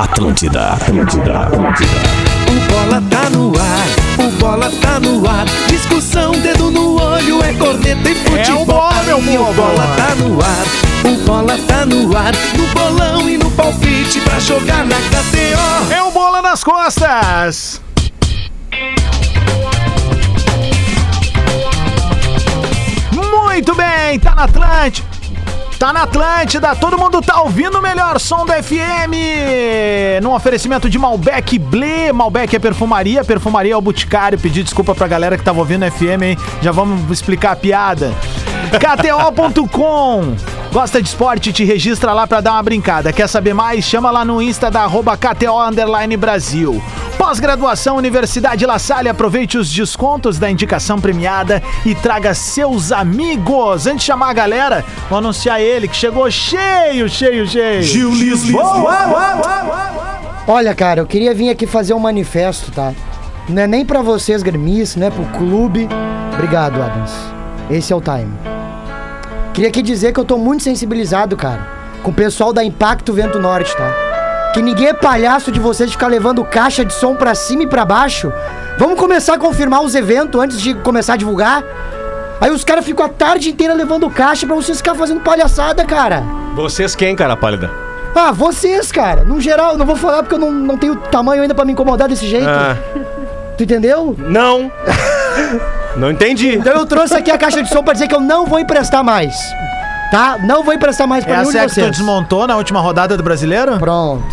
Atlântida, Atlântida, Atlântida. O bola tá no ar, o bola tá no ar. Discussão, dedo no olho, é corneta e futebol. o bola, meu Aí O povo. bola tá no ar, o bola tá no ar. No bolão e no palpite pra jogar na KTO. É o bola nas costas. Muito bem, tá na Atlântida. Tá na Atlântida, todo mundo tá ouvindo o melhor som do FM. Num oferecimento de Malbec Blé. Malbec é perfumaria, perfumaria é o Boticário. Pedir desculpa pra galera que tava ouvindo FM, hein? Já vamos explicar a piada. KTO.com Gosta de esporte? Te registra lá pra dar uma brincada. Quer saber mais? Chama lá no Insta da arroba KTO Underline Brasil. Pós-graduação Universidade La Salle, aproveite os descontos da indicação premiada e traga seus amigos. Antes de chamar a galera, vou anunciar ele que chegou cheio, cheio, cheio. Gil Lisboa. Olha, cara, eu queria vir aqui fazer um manifesto, tá? Não é nem pra vocês, gremistas, não é pro clube. Obrigado, Adams. Esse é o time. Queria aqui dizer que eu tô muito sensibilizado, cara, com o pessoal da Impacto Vento Norte, tá? Que ninguém é palhaço de vocês ficar levando caixa de som pra cima e pra baixo. Vamos começar a confirmar os eventos antes de começar a divulgar? Aí os caras ficam a tarde inteira levando caixa pra vocês ficar fazendo palhaçada, cara. Vocês quem, cara pálida? Ah, vocês, cara. No geral, não vou falar porque eu não, não tenho tamanho ainda pra me incomodar desse jeito. Ah, Tu entendeu? não. não entendi. Então eu trouxe aqui a caixa de som pra dizer que eu não vou emprestar mais. Tá? Não vou emprestar mais pra nenhum Essa de é a que tu vocês. desmontou na última rodada do Brasileiro? Pronto.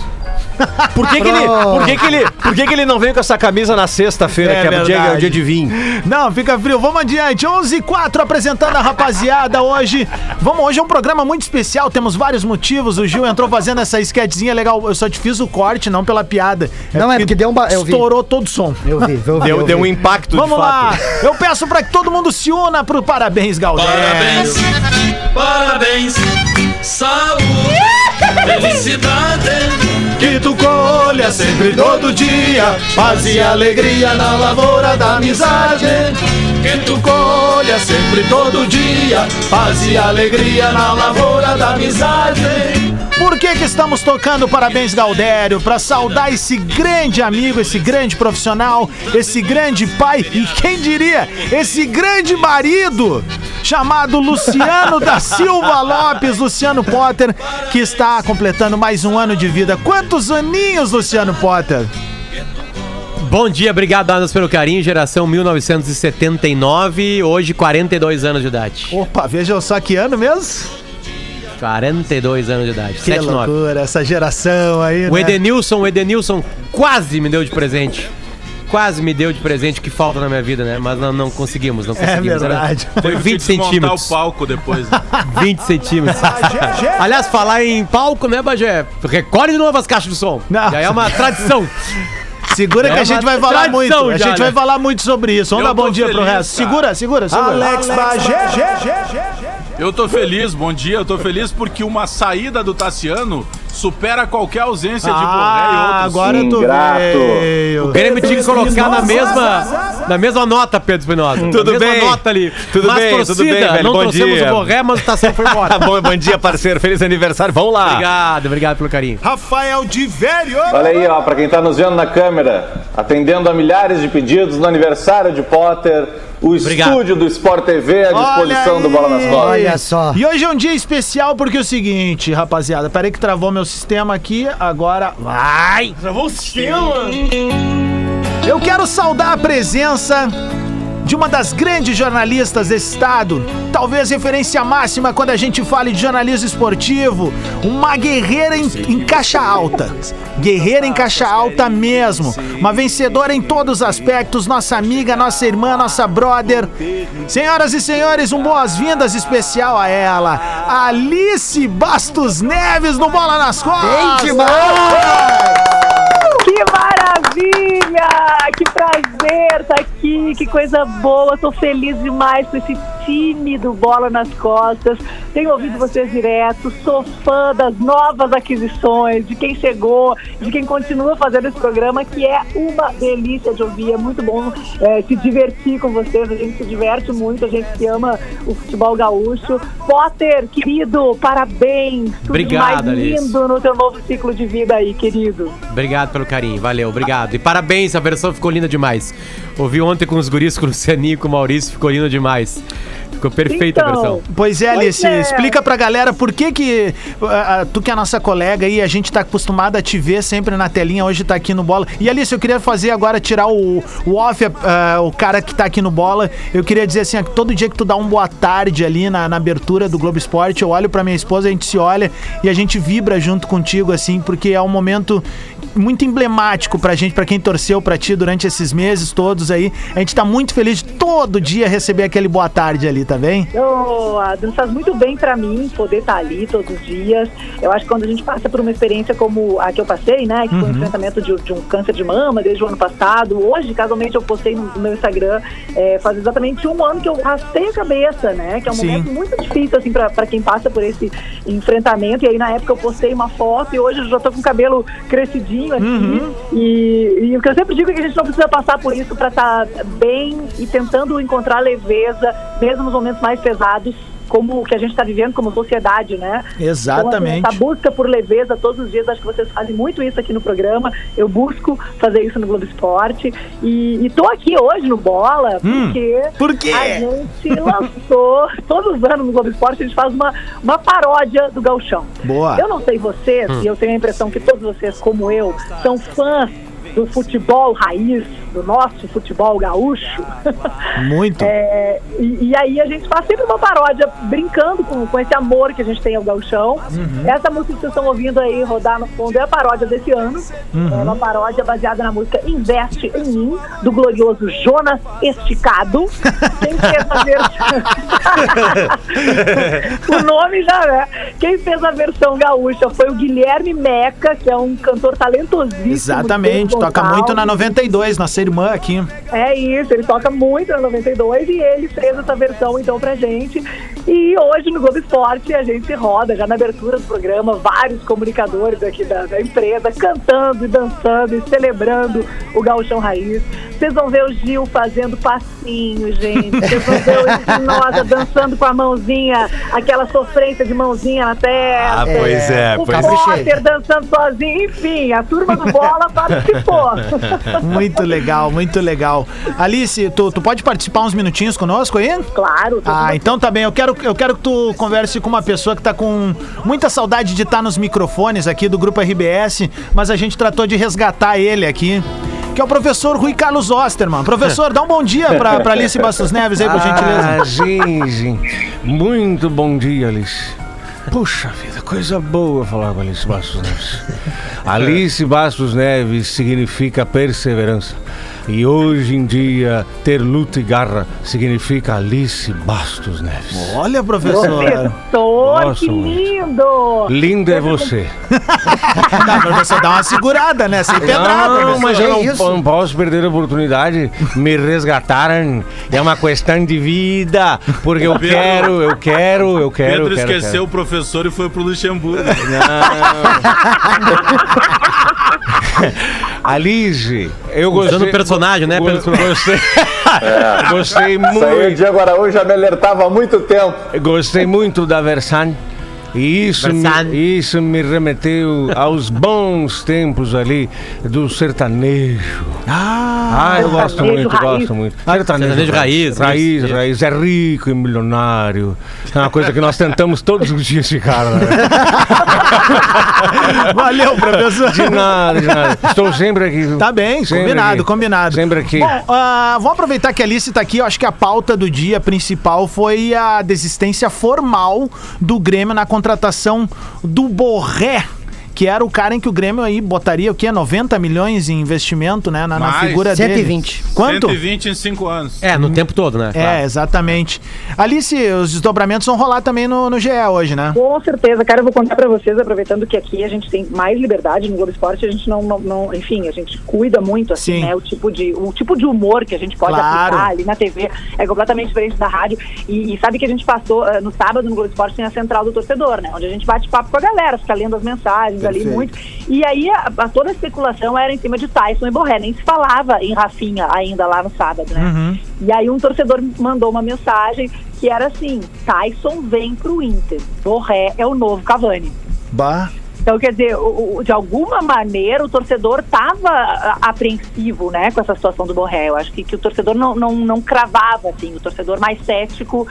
Por que, que ele, por que, que ele, por que, que ele não veio com essa camisa na sexta-feira, É que é o dia, é o dia de vinho? Não, fica frio. Vamos adiante. 11 e 4 apresentando a rapaziada hoje. Vamos, hoje é um programa muito especial. Temos vários motivos. O Gil entrou fazendo essa sketchzinha legal. Eu só te fiz o corte, não pela piada. Não, é porque deu um ba-. Estourou todo o som. Eu vi, eu vi. Deu, eu deu um vi. impacto Vamos de lá. fato. Eu peço pra que todo mundo se una pro Parabéns, Galdério. Parabéns, parabéns, saúde, felicidade. Que tu colha sempre todo dia. Paz e alegria na lavoura da amizade. Que tu colha sempre todo dia. Paz e alegria na lavoura da amizade. Por que que estamos tocando Parabéns Galdério? Para saudar esse grande amigo, esse grande profissional, esse grande pai e quem diria, esse grande marido chamado Luciano da Silva Lopes, Luciano Potter, que está completando mais um ano de vida. Quantos aninhos, Luciano Potter? Bom dia, obrigado, Anas, pelo carinho. Geração 1979, hoje 42 anos de idade. Opa, veja só que ano mesmo? 42 anos de idade, Que 7 9. loucura, essa geração aí, O né? Edenilson, o Edenilson quase me deu de presente. Quase me deu de presente o que falta na minha vida, né? Mas não, não conseguimos, não conseguimos. Era- verdade. Foi 20 Desmontar centímetros. o palco depois. 20 centímetros. Aliás, falar em palco, né, Bagé? Recolhe de novo as caixas de som. Não. Já é uma tradição. Segura É que a gente vai falar muito. tradição A já, gente né? vai falar muito sobre isso. Vamos Eu dar bom dia pro feliz, resto. cara. Segura, segura, segura. Alex Eu tô feliz, bom dia. Eu tô feliz porque uma saída do Tassiano supera qualquer ausência de Borré e Ah, outros. agora tu veio. O Grêmio tinha que colocar na mesma, na mesma nota, Pedro Espinosa. Tudo na mesma bem. nota ali. Tudo Mas bem, torcida, tudo bem, velho. Não Bom trouxemos dia. o Borré, mas o Tassiano foi embora. bom, bom dia, parceiro. Feliz aniversário. Vamos lá. Obrigado, obrigado pelo carinho. Rafael de Velho. Olha aí, ó, pra quem tá nos vendo na câmera, atendendo a milhares de pedidos no aniversário de Potter, o Obrigado. estúdio do Sport TV à disposição Olha do Bola nas. Costas. Olha só. E hoje é um dia especial porque é o seguinte, rapaziada. Peraí que travou meu sistema aqui. Agora vai. Travou o sistema. Eu quero saudar a presença de uma das grandes jornalistas desse estado, talvez referência máxima quando a gente fala de jornalismo esportivo, uma guerreira em, em caixa alta. Guerreira em caixa alta mesmo. Uma vencedora em todos os aspectos, nossa amiga, nossa irmã, nossa brother. Senhoras e senhores, um boas-vindas especial a ela, Alice Bastos Neves no Bola nas Costas. Bem demais! Que maravilha! Que prazer estar aqui aqui, que coisa boa. Tô feliz demais com esse time do Bola nas Costas. Tenho ouvido vocês direto, sou fã das novas aquisições, de quem chegou, de quem continua fazendo esse programa, que é uma delícia de ouvir. É muito bom é, se divertir com vocês. A gente se diverte muito, a gente que ama o futebol gaúcho. Potter, querido, parabéns. Tudo Obrigado, mais Alice. lindo no teu novo ciclo de vida aí, querido. Obrigado pelo carinho, valeu, obrigado. E parabéns, a versão ficou linda demais. Ouvi ontem com os guris, com o Lucianinho e com o Maurício, ficou lindo demais. Ficou perfeita a Então, versão. Pois é, Alice, Pois é. explica pra galera por que que ah, tu que é a nossa colega aí, a gente tá acostumado a te ver sempre na telinha, hoje tá aqui no Bola. E Alice, eu queria fazer agora, tirar o, o off, ah, o cara que tá aqui no Bola, eu queria dizer assim, todo dia que tu dá um boa tarde ali na, na abertura do Globo Esporte, eu olho pra minha esposa, a gente se olha e a gente vibra junto contigo, assim, porque é um momento muito emblemático pra gente, pra quem torceu pra ti durante esses meses todos aí. A gente tá muito feliz de todo dia receber aquele boa tarde ali, tá bem? Ô, Adams, faz muito bem pra mim poder estar ali todos os dias. Eu acho que quando a gente passa por uma experiência como a que eu passei, né, que foi o enfrentamento de, de um câncer de mama desde o ano passado, hoje, casualmente, eu postei no, no meu Instagram, é, faz exatamente um ano que eu raspei a cabeça, né, que é um Sim. momento muito difícil, assim, pra, pra quem passa por esse enfrentamento. E aí, na época, eu postei uma foto e hoje eu já tô com o cabelo crescidinho aqui. E, e o que eu sempre digo é que a gente não precisa passar por isso pra estar bem e tentando encontrar leveza, mesmo nos momentos mais pesados, como o que a gente está vivendo como sociedade, né? Exatamente. Então, essa busca por leveza todos os dias, acho que vocês fazem muito isso aqui no programa. Eu busco fazer isso no Globo Esporte. E, e tô aqui hoje no Bola, Hum, porque por quê? a gente lançou, todos os anos no Globo Esporte, a gente faz uma, uma paródia do Galchão. Boa. Eu não sei vocês, e eu tenho a impressão que todos vocês, como eu, são fãs do futebol raiz, do nosso futebol gaúcho. Muito. É, e, e aí a gente faz sempre uma paródia brincando com, com esse amor que a gente tem ao gauchão. Essa música que vocês estão ouvindo aí rodar no fundo é a paródia desse ano. É uma paródia baseada na música Investe em Mim, do glorioso Jonas Esticado. Quem a versão... o nome já é. Quem fez a versão gaúcha foi o Guilherme Meca, que é um cantor talentosíssimo. Exatamente, toca muito na Gonçalves. 92, nossa irmã aqui. É isso, ele toca muito na 92 e ele fez essa versão então pra gente. E hoje no Globo Esporte a gente roda, já na abertura do programa, vários comunicadores aqui da, da empresa cantando e dançando e celebrando o Gauchão Raiz. Vocês vão ver o Gil fazendo passinho, gente. Vocês vão ver o Espinosa dançando com a mãozinha, aquela sofrência de mãozinha na testa. Ah, pois é, o pois é. Potter dançando sozinho, enfim, a turma do bola participou. Muito legal, muito legal. Alice, tu, tu pode participar uns minutinhos conosco aí? claro, Ah, então tá bem. Eu quero, eu quero que tu converse com uma pessoa que tá com muita saudade de estar nos microfones aqui do Grupo RBS, mas a gente tratou de resgatar ele aqui. Que é o professor Rui Carlos Osterman. Professor, dá um bom dia pra, pra Alice Bastos Neves aí, por gentileza. Ah, sim. Muito bom dia, Alice. Puxa vida, coisa boa falar com Alice Bastos Neves. Alice Bastos Neves significa perseverança. E hoje em dia, ter luta e garra significa Alice Bastos Neves. Olha, professor. Professor, Nossa, que muito. lindo! Linda é você. Não, professor, dá uma segurada, né? Sem pedrada. Não, professor. mas eu não, Que isso? não posso perder a oportunidade. Me resgataram. É uma questão de vida. Porque eu quero, eu quero, eu quero. Pedro eu quero, esqueceu quero. o professor e foi pro Luxemburgo. Alice, eu gostei. Usando personagem, né, Go- Pedro? Gostei. gostei Isso aí o muito. Diego Araújo já me alertava há muito tempo. Gostei muito da Versan. E isso me, isso me remeteu aos bons tempos ali do sertanejo. Ah, eu gosto Sertanejo muito, raiz. gosto muito. sertanejo raiz, Raiz, isso, raiz. É rico e milionário. É uma coisa que nós tentamos todos os dias ficar. Né? Valeu, professor. De nada, de nada. Estou sempre aqui. Tá bem, combinado, aqui. combinado. Sempre aqui. Bom, ah, vamos aproveitar que a Alice tá aqui. Eu acho que a pauta do dia principal foi a desistência formal do Grêmio na contratação do Borré. Que era o cara em que o Grêmio aí botaria o quê? 90 milhões em investimento, né? Na, na figura dele. 120. Quanto? 120 em 5 anos. É, no tempo todo, né? É, exatamente. Alice, os desdobramentos vão rolar também no, no GE hoje, né? Com certeza, cara, eu vou contar pra vocês, aproveitando que aqui a gente tem mais liberdade no Globo Esporte, a gente não, não, não- enfim, a gente cuida muito, assim, Sim. né, o tipo de, o tipo de humor que a gente pode Claro. aplicar ali na TV é completamente diferente da rádio, e, e sabe que a gente passou, eh, no sábado no Globo Esporte tem a Central do Torcedor, né, onde a gente bate papo com a galera, fica lendo as mensagens ali Perfeito. muito, e aí a, a- toda a especulação era em cima de Tyson e Borré, nem se falava em Rafinha ainda lá no sábado, né. Uhum. E aí um torcedor mandou uma mensagem que era assim: Tyson vem pro Inter. Borré é o novo Cavani. Bah. Então, quer dizer, o- o- de alguma maneira o torcedor estava apreensivo né, com essa situação do Borré. Eu acho que, que o torcedor não, não, não cravava, assim, o torcedor mais cético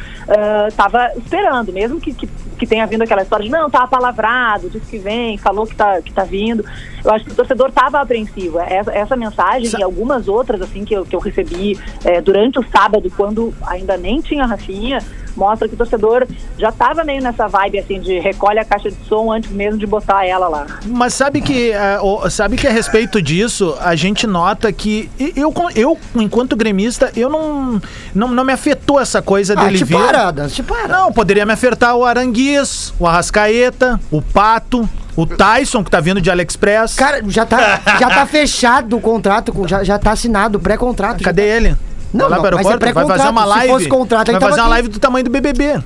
estava esperando, mesmo que, que, que tenha vindo aquela história de não, tá palavrado, disse que vem, falou que tá, que tá vindo. Eu acho que o torcedor estava apreensivo. Essa, essa mensagem e algumas outras assim que eu, que eu recebi eh, durante o sábado, quando ainda nem tinha Rafinha, mostra que o torcedor já estava meio nessa vibe assim de recolhe a caixa de som antes mesmo de botar ela lá. Mas sabe que, é, o- sabe que a respeito disso, a gente nota que eu, eu enquanto gremista, eu não, não, não me afetou essa coisa Ah, dele te vir. para, te para. Não, poderia me afetar o Aranguiz, o Arrascaeta, o Pato, o Tyson, que tá vindo de AliExpress. Cara, já tá, já tá fechado o contrato, com- já, já tá assinado o pré-contrato. Cadê ele? Não, Vai lá não, pro é aeroporto, vai fazer uma. Se live. fosse contrato, vai fazer uma live do tamanho do BBB.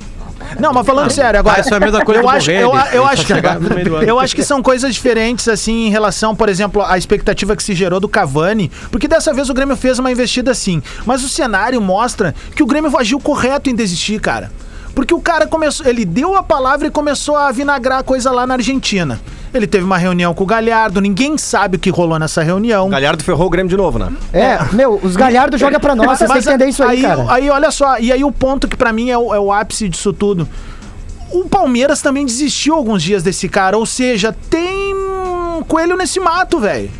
Não, mas falando sério, agora. Tyson é a mesma coisa eu acho, eu, eu acho ano. eu acho que são coisas diferentes, assim, em relação, por exemplo, à expectativa que se gerou do Cavani. Porque dessa vez o Grêmio fez uma investida assim. Mas o cenário mostra que o Grêmio agiu correto em desistir, cara. Porque o cara começou. Ele deu a palavra e começou a vinagrar a coisa lá na Argentina. Ele teve uma reunião com o Galhardo, ninguém sabe o que rolou nessa reunião. Galhardo ferrou o Grêmio de novo, né? É, meu, os Galhardo joga pra nós, vocês entender isso aí, cara. Aí, olha só, e aí o ponto que pra mim é o, é o ápice disso tudo. O Palmeiras também desistiu alguns dias desse cara, ou seja, tem um coelho nesse mato, velho.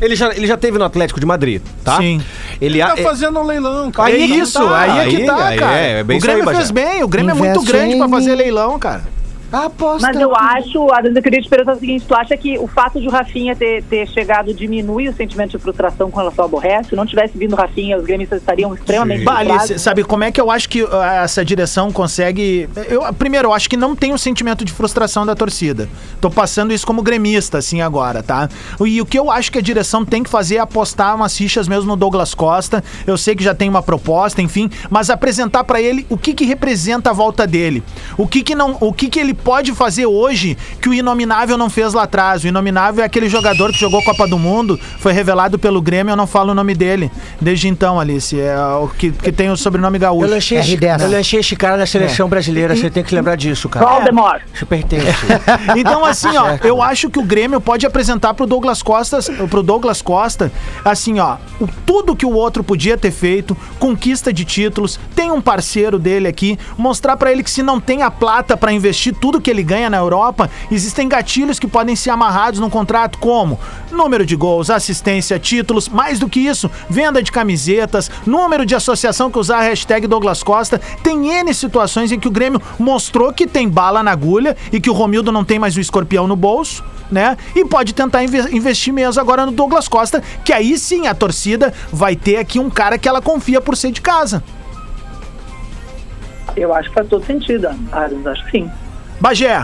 Ele já, ele já teve no Atlético de Madrid, tá? Sim. Ele, Tá é- fazendo um leilão, cara. é Aí que isso, tá, aí é que aí- tá, aí cara. é, é bem o aí, Grêmio Bagé. fez bem, o Grêmio é muito Investe grande pra em fazer mim. leilão, cara. Aposta. Mas eu acho, Adams, eu queria te perguntar o seguinte, tu acha que o fato de o Rafinha ter, ter chegado diminui o sentimento de frustração com relação ao Borré? Se não tivesse vindo o Rafinha, os gremistas estariam extremamente frustrados? sabe como é que eu acho que ah, essa direção consegue. Eu, primeiro, eu acho que não tem um sentimento de frustração da torcida. Tô passando isso como gremista, assim, agora, tá? E o que eu acho que a direção tem que fazer é apostar umas fichas mesmo no Douglas Costa. Eu sei que já tem uma proposta, enfim, mas apresentar pra ele o que que representa a volta dele. O que que não, o que que ele pode fazer hoje que o Inominável não fez lá atrás. O Inominável é aquele jogador que jogou Copa do Mundo, foi revelado pelo Grêmio, eu não falo o nome dele. Desde então, Alice, é o que, que tem o sobrenome gaúcho. Eu lancei, esse, R10. eu lancei esse cara na seleção brasileira, você tem que lembrar disso, cara. Valdemar. Isso pertence. Então, assim, ó, eu acho que o Grêmio pode apresentar pro Douglas Costa, pro Douglas Costa, assim, ó, o, tudo que o outro podia ter feito, conquista de títulos, tem um parceiro dele aqui, mostrar pra ele que se não tem a plata pra investir tudo que ele ganha na Europa, existem gatilhos que podem ser amarrados num contrato, como número de gols, assistência, títulos, mais do que isso, venda de camisetas, número de associação que usar a hashtag Douglas Costa, tem N situações em que o Grêmio mostrou que tem bala na agulha e que o Romildo não tem mais o escorpião no bolso, né? E pode tentar inve- investir mesmo agora no Douglas Costa, que aí sim a torcida vai ter aqui um cara que ela confia por ser de casa. Eu acho que faz todo sentido, Adams, acho que sim. Bagé,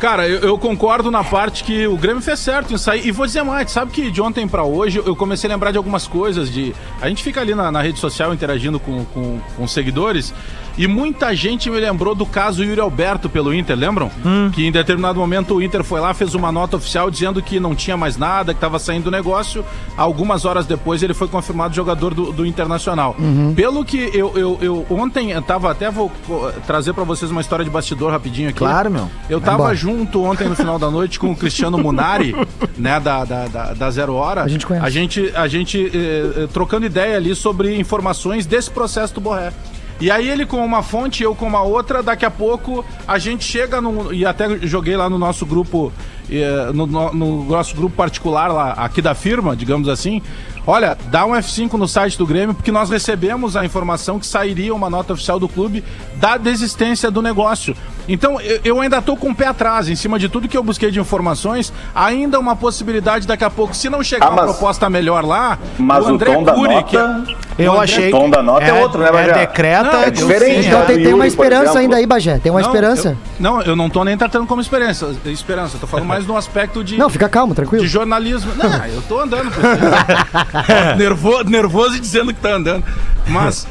Cara, eu, eu concordo na parte que o Grêmio fez certo em sair. E vou dizer mais, sabe que de ontem pra hoje eu comecei a lembrar de algumas coisas. de A gente fica ali na, na rede social interagindo com, com, com seguidores. E muita gente me lembrou do caso Yuri Alberto pelo Inter, lembram? Que em determinado momento o Inter foi lá, fez uma nota oficial dizendo que não tinha mais nada, que estava saindo do negócio. Algumas horas depois ele foi confirmado jogador do, do Internacional. Pelo que eu, eu, eu ontem eu tava até vou trazer pra vocês uma história de bastidor rapidinho aqui. Claro, meu. Eu tava embora. Junto ontem no final da noite com o Cristiano Munari, né, da, da, da, da Zero Hora. A gente conhece. A gente, a gente eh, eh, trocando ideia ali sobre informações desse processo do Borré. E aí ele com uma fonte, eu com uma outra, daqui a pouco a gente chega no. E até joguei lá no nosso grupo, eh, no, no- no nosso grupo particular lá, aqui da firma, digamos assim. Olha, dá um F5 no site do Grêmio, porque nós recebemos a informação que sairia uma nota oficial do clube da desistência do negócio. Então, eu, eu ainda tô com o pé atrás, em cima de tudo que eu busquei de informações, ainda uma possibilidade daqui a pouco, se não chegar Ah, uma mas- proposta melhor lá, Mas o, tom da nota. que- Eu o André- achei O tom da nota é, outro, né, é Bagé? decreta. Não, é eu diferente, Então É, tem, tem uma esperança ainda aí, Bagé. Tem uma Não, esperança. eu- não, eu não tô nem tratando como esperança. Esperança, eu tô falando mais no aspecto de. Não, fica calmo, tranquilo. de jornalismo. Não, eu tô andando. nervoso, nervoso e dizendo que tá andando. Mas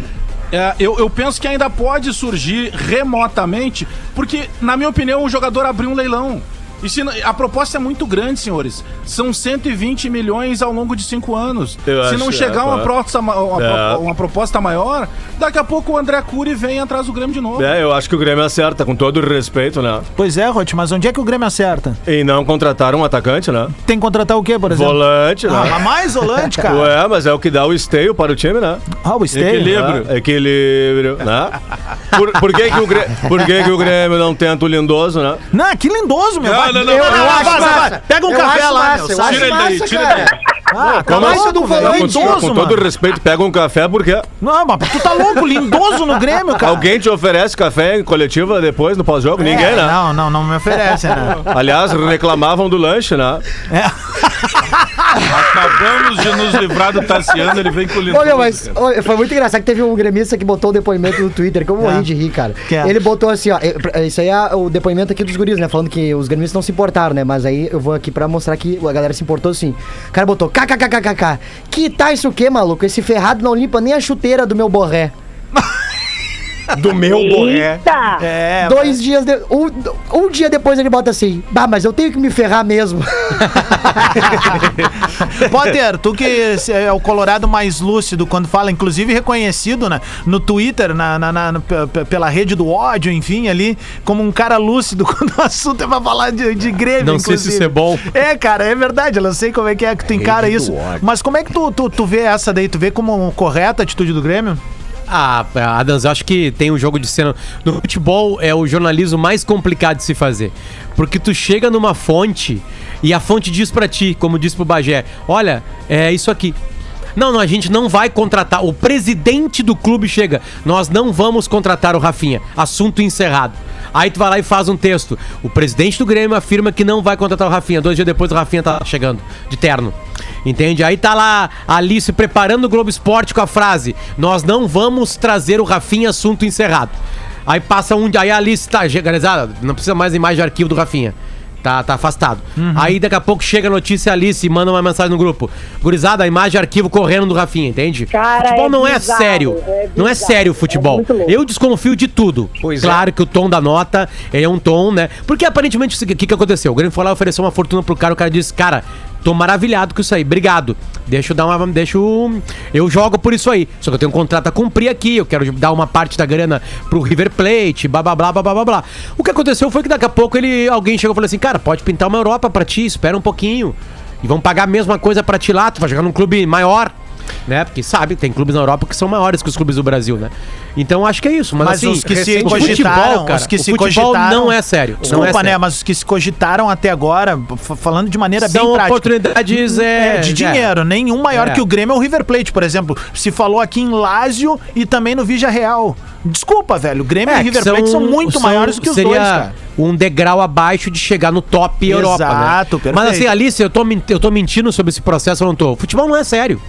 é, eu, eu penso que ainda pode surgir remotamente, porque, na minha opinião, o jogador abriu um leilão. E se, não- a proposta é muito grande, senhores. São 120 milhões ao longo de cinco anos. Eu se não é, chegar uma, claro. proposta, ma- uma, É. uma proposta maior, daqui a pouco o André Cury vem atrás do Grêmio de novo. É, eu acho que o Grêmio acerta, com todo o respeito, né? Pois é, Rote, mas onde é que o Grêmio acerta? E não contratar um atacante, né? Tem que contratar o quê, por exemplo? Volante, Ah, né? mas mais volante, cara. Ué, mas é o que dá o esteio para o time, né? Ah, o esteio. Equilíbrio. Ah, equilíbrio, né? Por, por que, que, o Grêmio, por que, que o Grêmio não tenta o lindoso, né? Não, que lindoso, meu. Não, não, não, eu, eu não, acho massa. Pega um Eu café lá, meu. eu. Tira ele daí, tira ele daí. Ah, tá Como. Não, É com, lindoso, com todo mano. respeito, pega um café porque Não, mas tu tá louco, lindoso no Grêmio, cara. alguém te oferece café em coletiva depois, no pós-jogo? Ninguém, É, né? Não, não, não me oferece, né? Aliás, reclamavam do lanche, né? Acabamos de nos livrar do Tassiano, ele vem com o meu, mas ô, foi muito engraçado que teve um gremista que botou o depoimento no Twitter, que eu morri É. de rir, cara. Que é? Ele botou assim, ó, eh, isso aí é o depoimento aqui dos guris, né, falando que os gremistas não se importaram, né, mas aí eu vou aqui pra mostrar que a galera se importou sim. O cara botou kkkkkk, que tá isso o quê, maluco? Esse ferrado não limpa nem a chuteira do meu borré. Do meu Eita! É, Dois dias, de- um, um dia depois ele bota assim, bah, mas eu tenho que me ferrar mesmo. Potter, tu que é o colorado mais lúcido quando fala, inclusive reconhecido né, no Twitter, na, na- na- pela rede do ódio, enfim, ali, como um cara lúcido quando o assunto é pra falar de, de Grêmio, Não sei se inclusive. isso é bom. É, cara, é verdade, eu não sei como é que é que tu encara isso. Mas como é que tu, tu, tu vê essa daí? Tu vê como correta a atitude do Grêmio? Ah, Adams, eu acho que tem um jogo de cena. No futebol é o jornalismo mais complicado de se fazer. Porque tu chega numa fonte e a fonte diz pra ti, como disse pro Bagé: olha, é isso aqui. Não, não, a gente não vai contratar. O presidente do clube chega. Nós não vamos contratar o Rafinha. Assunto encerrado. Aí tu vai lá e faz um texto. O presidente do Grêmio afirma que não vai contratar o Rafinha. Dois dias depois o Rafinha tá chegando, de terno. Entende? Aí tá lá a Alice preparando o Globo Esporte com a frase: Nós não vamos trazer o Rafinha, assunto encerrado. Aí passa um. Aí a Alice tá. Organizada, não precisa mais imagem de arquivo do Rafinha. Tá, tá afastado. Aí daqui a pouco chega a notícia a Alice e manda uma mensagem no grupo. Gurizada, a imagem de arquivo correndo do Rafinha, entende? Cara, futebol é não é bizarro, sério. é não é sério o é futebol. muito louco. Eu desconfio de tudo. Pois claro que o tom da nota é um tom, né? Porque aparentemente o que, que aconteceu? O Grêmio foi lá e ofereceu uma fortuna pro cara, o cara disse, cara, tô maravilhado com isso aí, obrigado. Deixa eu dar uma. Deixa eu. Eu jogo por isso aí. Só que eu tenho um contrato a cumprir aqui, eu quero dar uma parte da grana pro River Plate, blá blá blá blá blá blá. O que aconteceu foi que daqui a pouco ele. Alguém chegou e falou assim, cara, pode pintar uma Europa pra ti, espera um pouquinho. E vão pagar a mesma coisa pra ti lá, tu vai jogar num clube maior. Né? Porque sabe, tem clubes na Europa que são maiores que os clubes do Brasil, né? Então acho que é isso. Mas, Mas assim, os que se o cogitaram, futebol, cara, os que o se futebol não é sério. não Desculpa, é sério. né? Mas os que se cogitaram até agora, falando de maneira São bem prática. oportunidades, é, de é. dinheiro. Nenhum maior É. que o Grêmio é o River Plate, por exemplo. Se falou aqui em Lázio e também no Vigia Real. Desculpa, velho. O Grêmio e o É, que River Plate são muito são- maiores do que os seria dois, cara. um degrau abaixo de chegar no top Europa, né? Exato, perfeito. Mas assim, Alice, eu tô, eu tô mentindo sobre esse processo, eu não tô. Futebol não é sério.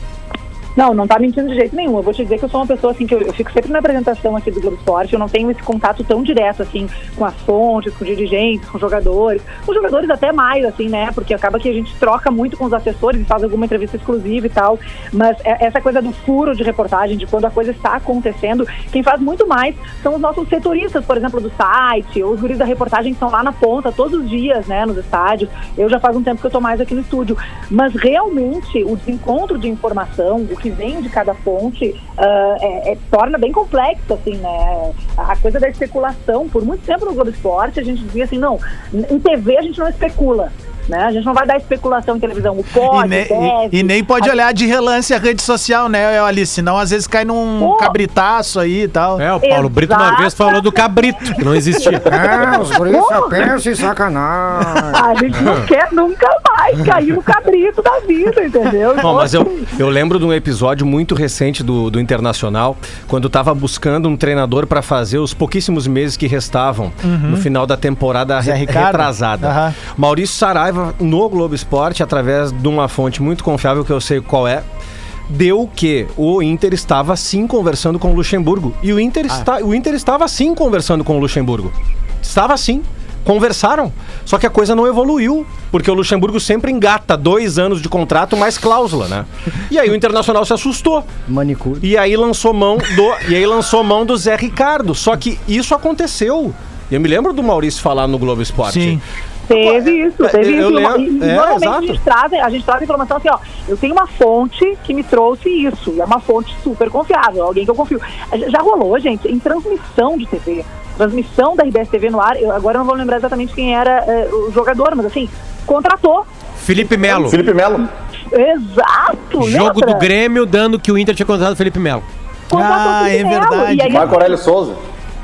Não, não tá mentindo de jeito nenhum. Eu vou te dizer que eu sou uma pessoa assim que eu, eu fico sempre na apresentação aqui do Globo Esporte, eu não tenho esse contato tão direto assim com as fontes, com dirigentes, com jogadores, com jogadores até mais assim, né? Porque acaba que a gente troca muito com os assessores e faz alguma entrevista exclusiva e tal. Mas é- essa coisa do furo de reportagem, de quando a coisa está acontecendo, quem faz muito mais são os nossos setoristas, por exemplo, do site, ou os guris da reportagem que estão lá na ponta todos os dias, né, nos estádios. Eu já faz um tempo que eu tô mais aqui no estúdio. Mas realmente o desencontro de informação, o que vem de cada fonte, ah, é- é- torna bem complexo, assim, né? A coisa da especulação, por muito tempo no Globo Esporte, a gente dizia assim, não, em TV a gente não especula. Né? A gente não vai dar especulação em televisão. O E, pode, ne- deve. e- e nem pode A- olhar de relance a rede social, né, Alice? Senão às vezes cai num Pô. cabritaço aí e tal. É, o Paulo Brito uma vez falou do cabrito, que não existia. É, os guris só pensam em sacanagem. A gente não quer nunca mais cair no cabrito da vida, entendeu? Bom, mas eu, eu lembro de um episódio muito recente do, do Internacional, quando tava buscando um treinador para fazer os pouquíssimos meses que restavam no final da temporada re- Ricardo? retrasada. Aham. Maurício Saraiva, no Globo Esporte, através de uma fonte muito confiável que eu sei qual é, deu que o Inter estava sim conversando com o Luxemburgo. E o Inter, está, o Inter estava sim conversando com o Luxemburgo. Estava sim. Conversaram. Só que a coisa não evoluiu, porque o Luxemburgo sempre engata dois anos de contrato mais cláusula, né? E aí o Internacional se assustou. Manicure. E aí lançou mão do, e aí lançou mão do Zé Ricardo. Só que isso aconteceu. Eu me lembro do Maurício falar no Globo Esporte. Sim. Teve isso, teve eu isso. lembro- E, e é, normalmente exato. a gente, traz, a gente traz informação assim, ó. Eu tenho uma fonte que me trouxe isso. E é uma fonte super confiável, alguém que eu confio. Já rolou, gente, em transmissão de TV. Transmissão da RBS TV no ar. Eu, agora eu não vou lembrar exatamente quem era eh, o jogador, mas assim, contratou. Felipe Melo. Felipe Melo. Exato! Jogo lembra? do Grêmio dando que o Inter tinha contratado o Felipe Melo. Contratou Ah, Felipe é Melo. verdade. Aí, Marco Aurélio Souza.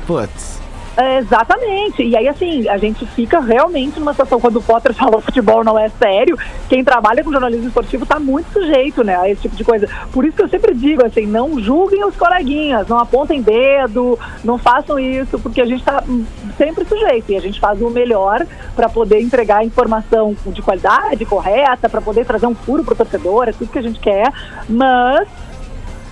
Putz. É, Exatamente. E aí, assim, a gente fica realmente numa situação, quando o Potter fala futebol não é sério, quem trabalha com jornalismo esportivo está muito sujeito, né, a esse tipo de coisa. Por isso que eu sempre digo, assim, não julguem os coleguinhas, não apontem dedo, não façam isso, porque a gente está sempre sujeito e a gente faz o melhor para poder entregar informação de qualidade, correta, para poder trazer um furo pro torcedor, é tudo que a gente quer, mas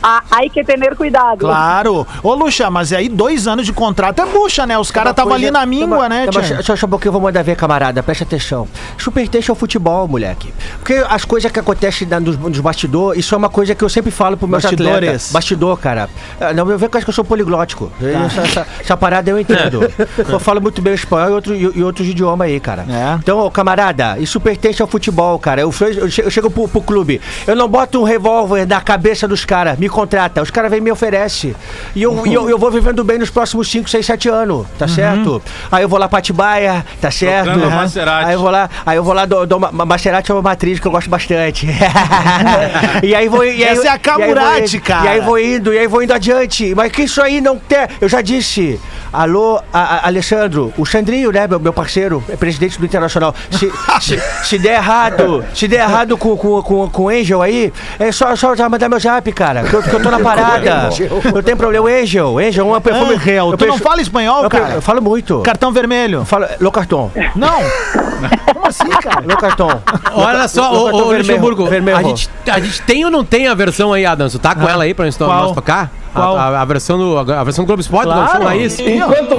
há que ter cuidado. Claro. Ô, Luxa, mas aí dois anos de contrato é bucha, né? Os caras estavam ali na míngua, né, Tá? Só, só um pouquinho, eu vou mandar ver, camarada. Presta atenção. Superteste é o futebol, moleque. Porque as coisas que acontecem nos, nos bastidores, isso é uma coisa que eu sempre falo pro meus Bastidores. atletas. Bastidor, cara. Ah, Não, eu vejo que eu acho que eu sou poliglótico. Essa, essa- essa parada eu entendo. eu falo muito bem espanhol e, outro, e, e outros idiomas aí, cara. É. Então, ô, camarada, isso pertence ao futebol, cara. Eu, eu eu chego pro, pro clube, eu não boto um revólver na cabeça dos caras, me contrata. Os caras vêm e me oferecem. E eu, e eu, eu vou vivendo bem nos próximos 5, 6, 7 anos, tá certo? Aí eu vou lá pra Atibaia, tá certo? Maserati. Aí eu vou lá, aí eu vou lá, dou, dou uma, Maserati é uma matriz que eu gosto bastante. e aí vou. E aí, Essa é a Camurati, cara. E aí vou indo, e aí vou indo adiante. Mas que isso aí não tem. Eu já disse. Alô, a- a- Alessandro, o Sandrinho, né, meu, meu parceiro, é presidente do Internacional. Se, se, se der errado, se der errado com, com, com, com o Angel aí, é só, só já mandar meu zap, cara. Que eu, que eu tô na parada. Eu tenho problema. O Angel, Angel, uma perfume Angel, eu tu não penso- fala espanhol, eu, cara? Eu falo muito. Cartão vermelho. Fala, lo cartão. Não. Como assim, cara? Lo cartão. Olha só, Lo ô, Luxemburgo, vermelho. a gente, a gente tem ou não tem a versão aí, Adams? Tu tá com ela aí pra nós, tocar? A- Qual? A, a versão do, a versão do Globo Esporte, Claro. Raiz? Enquanto.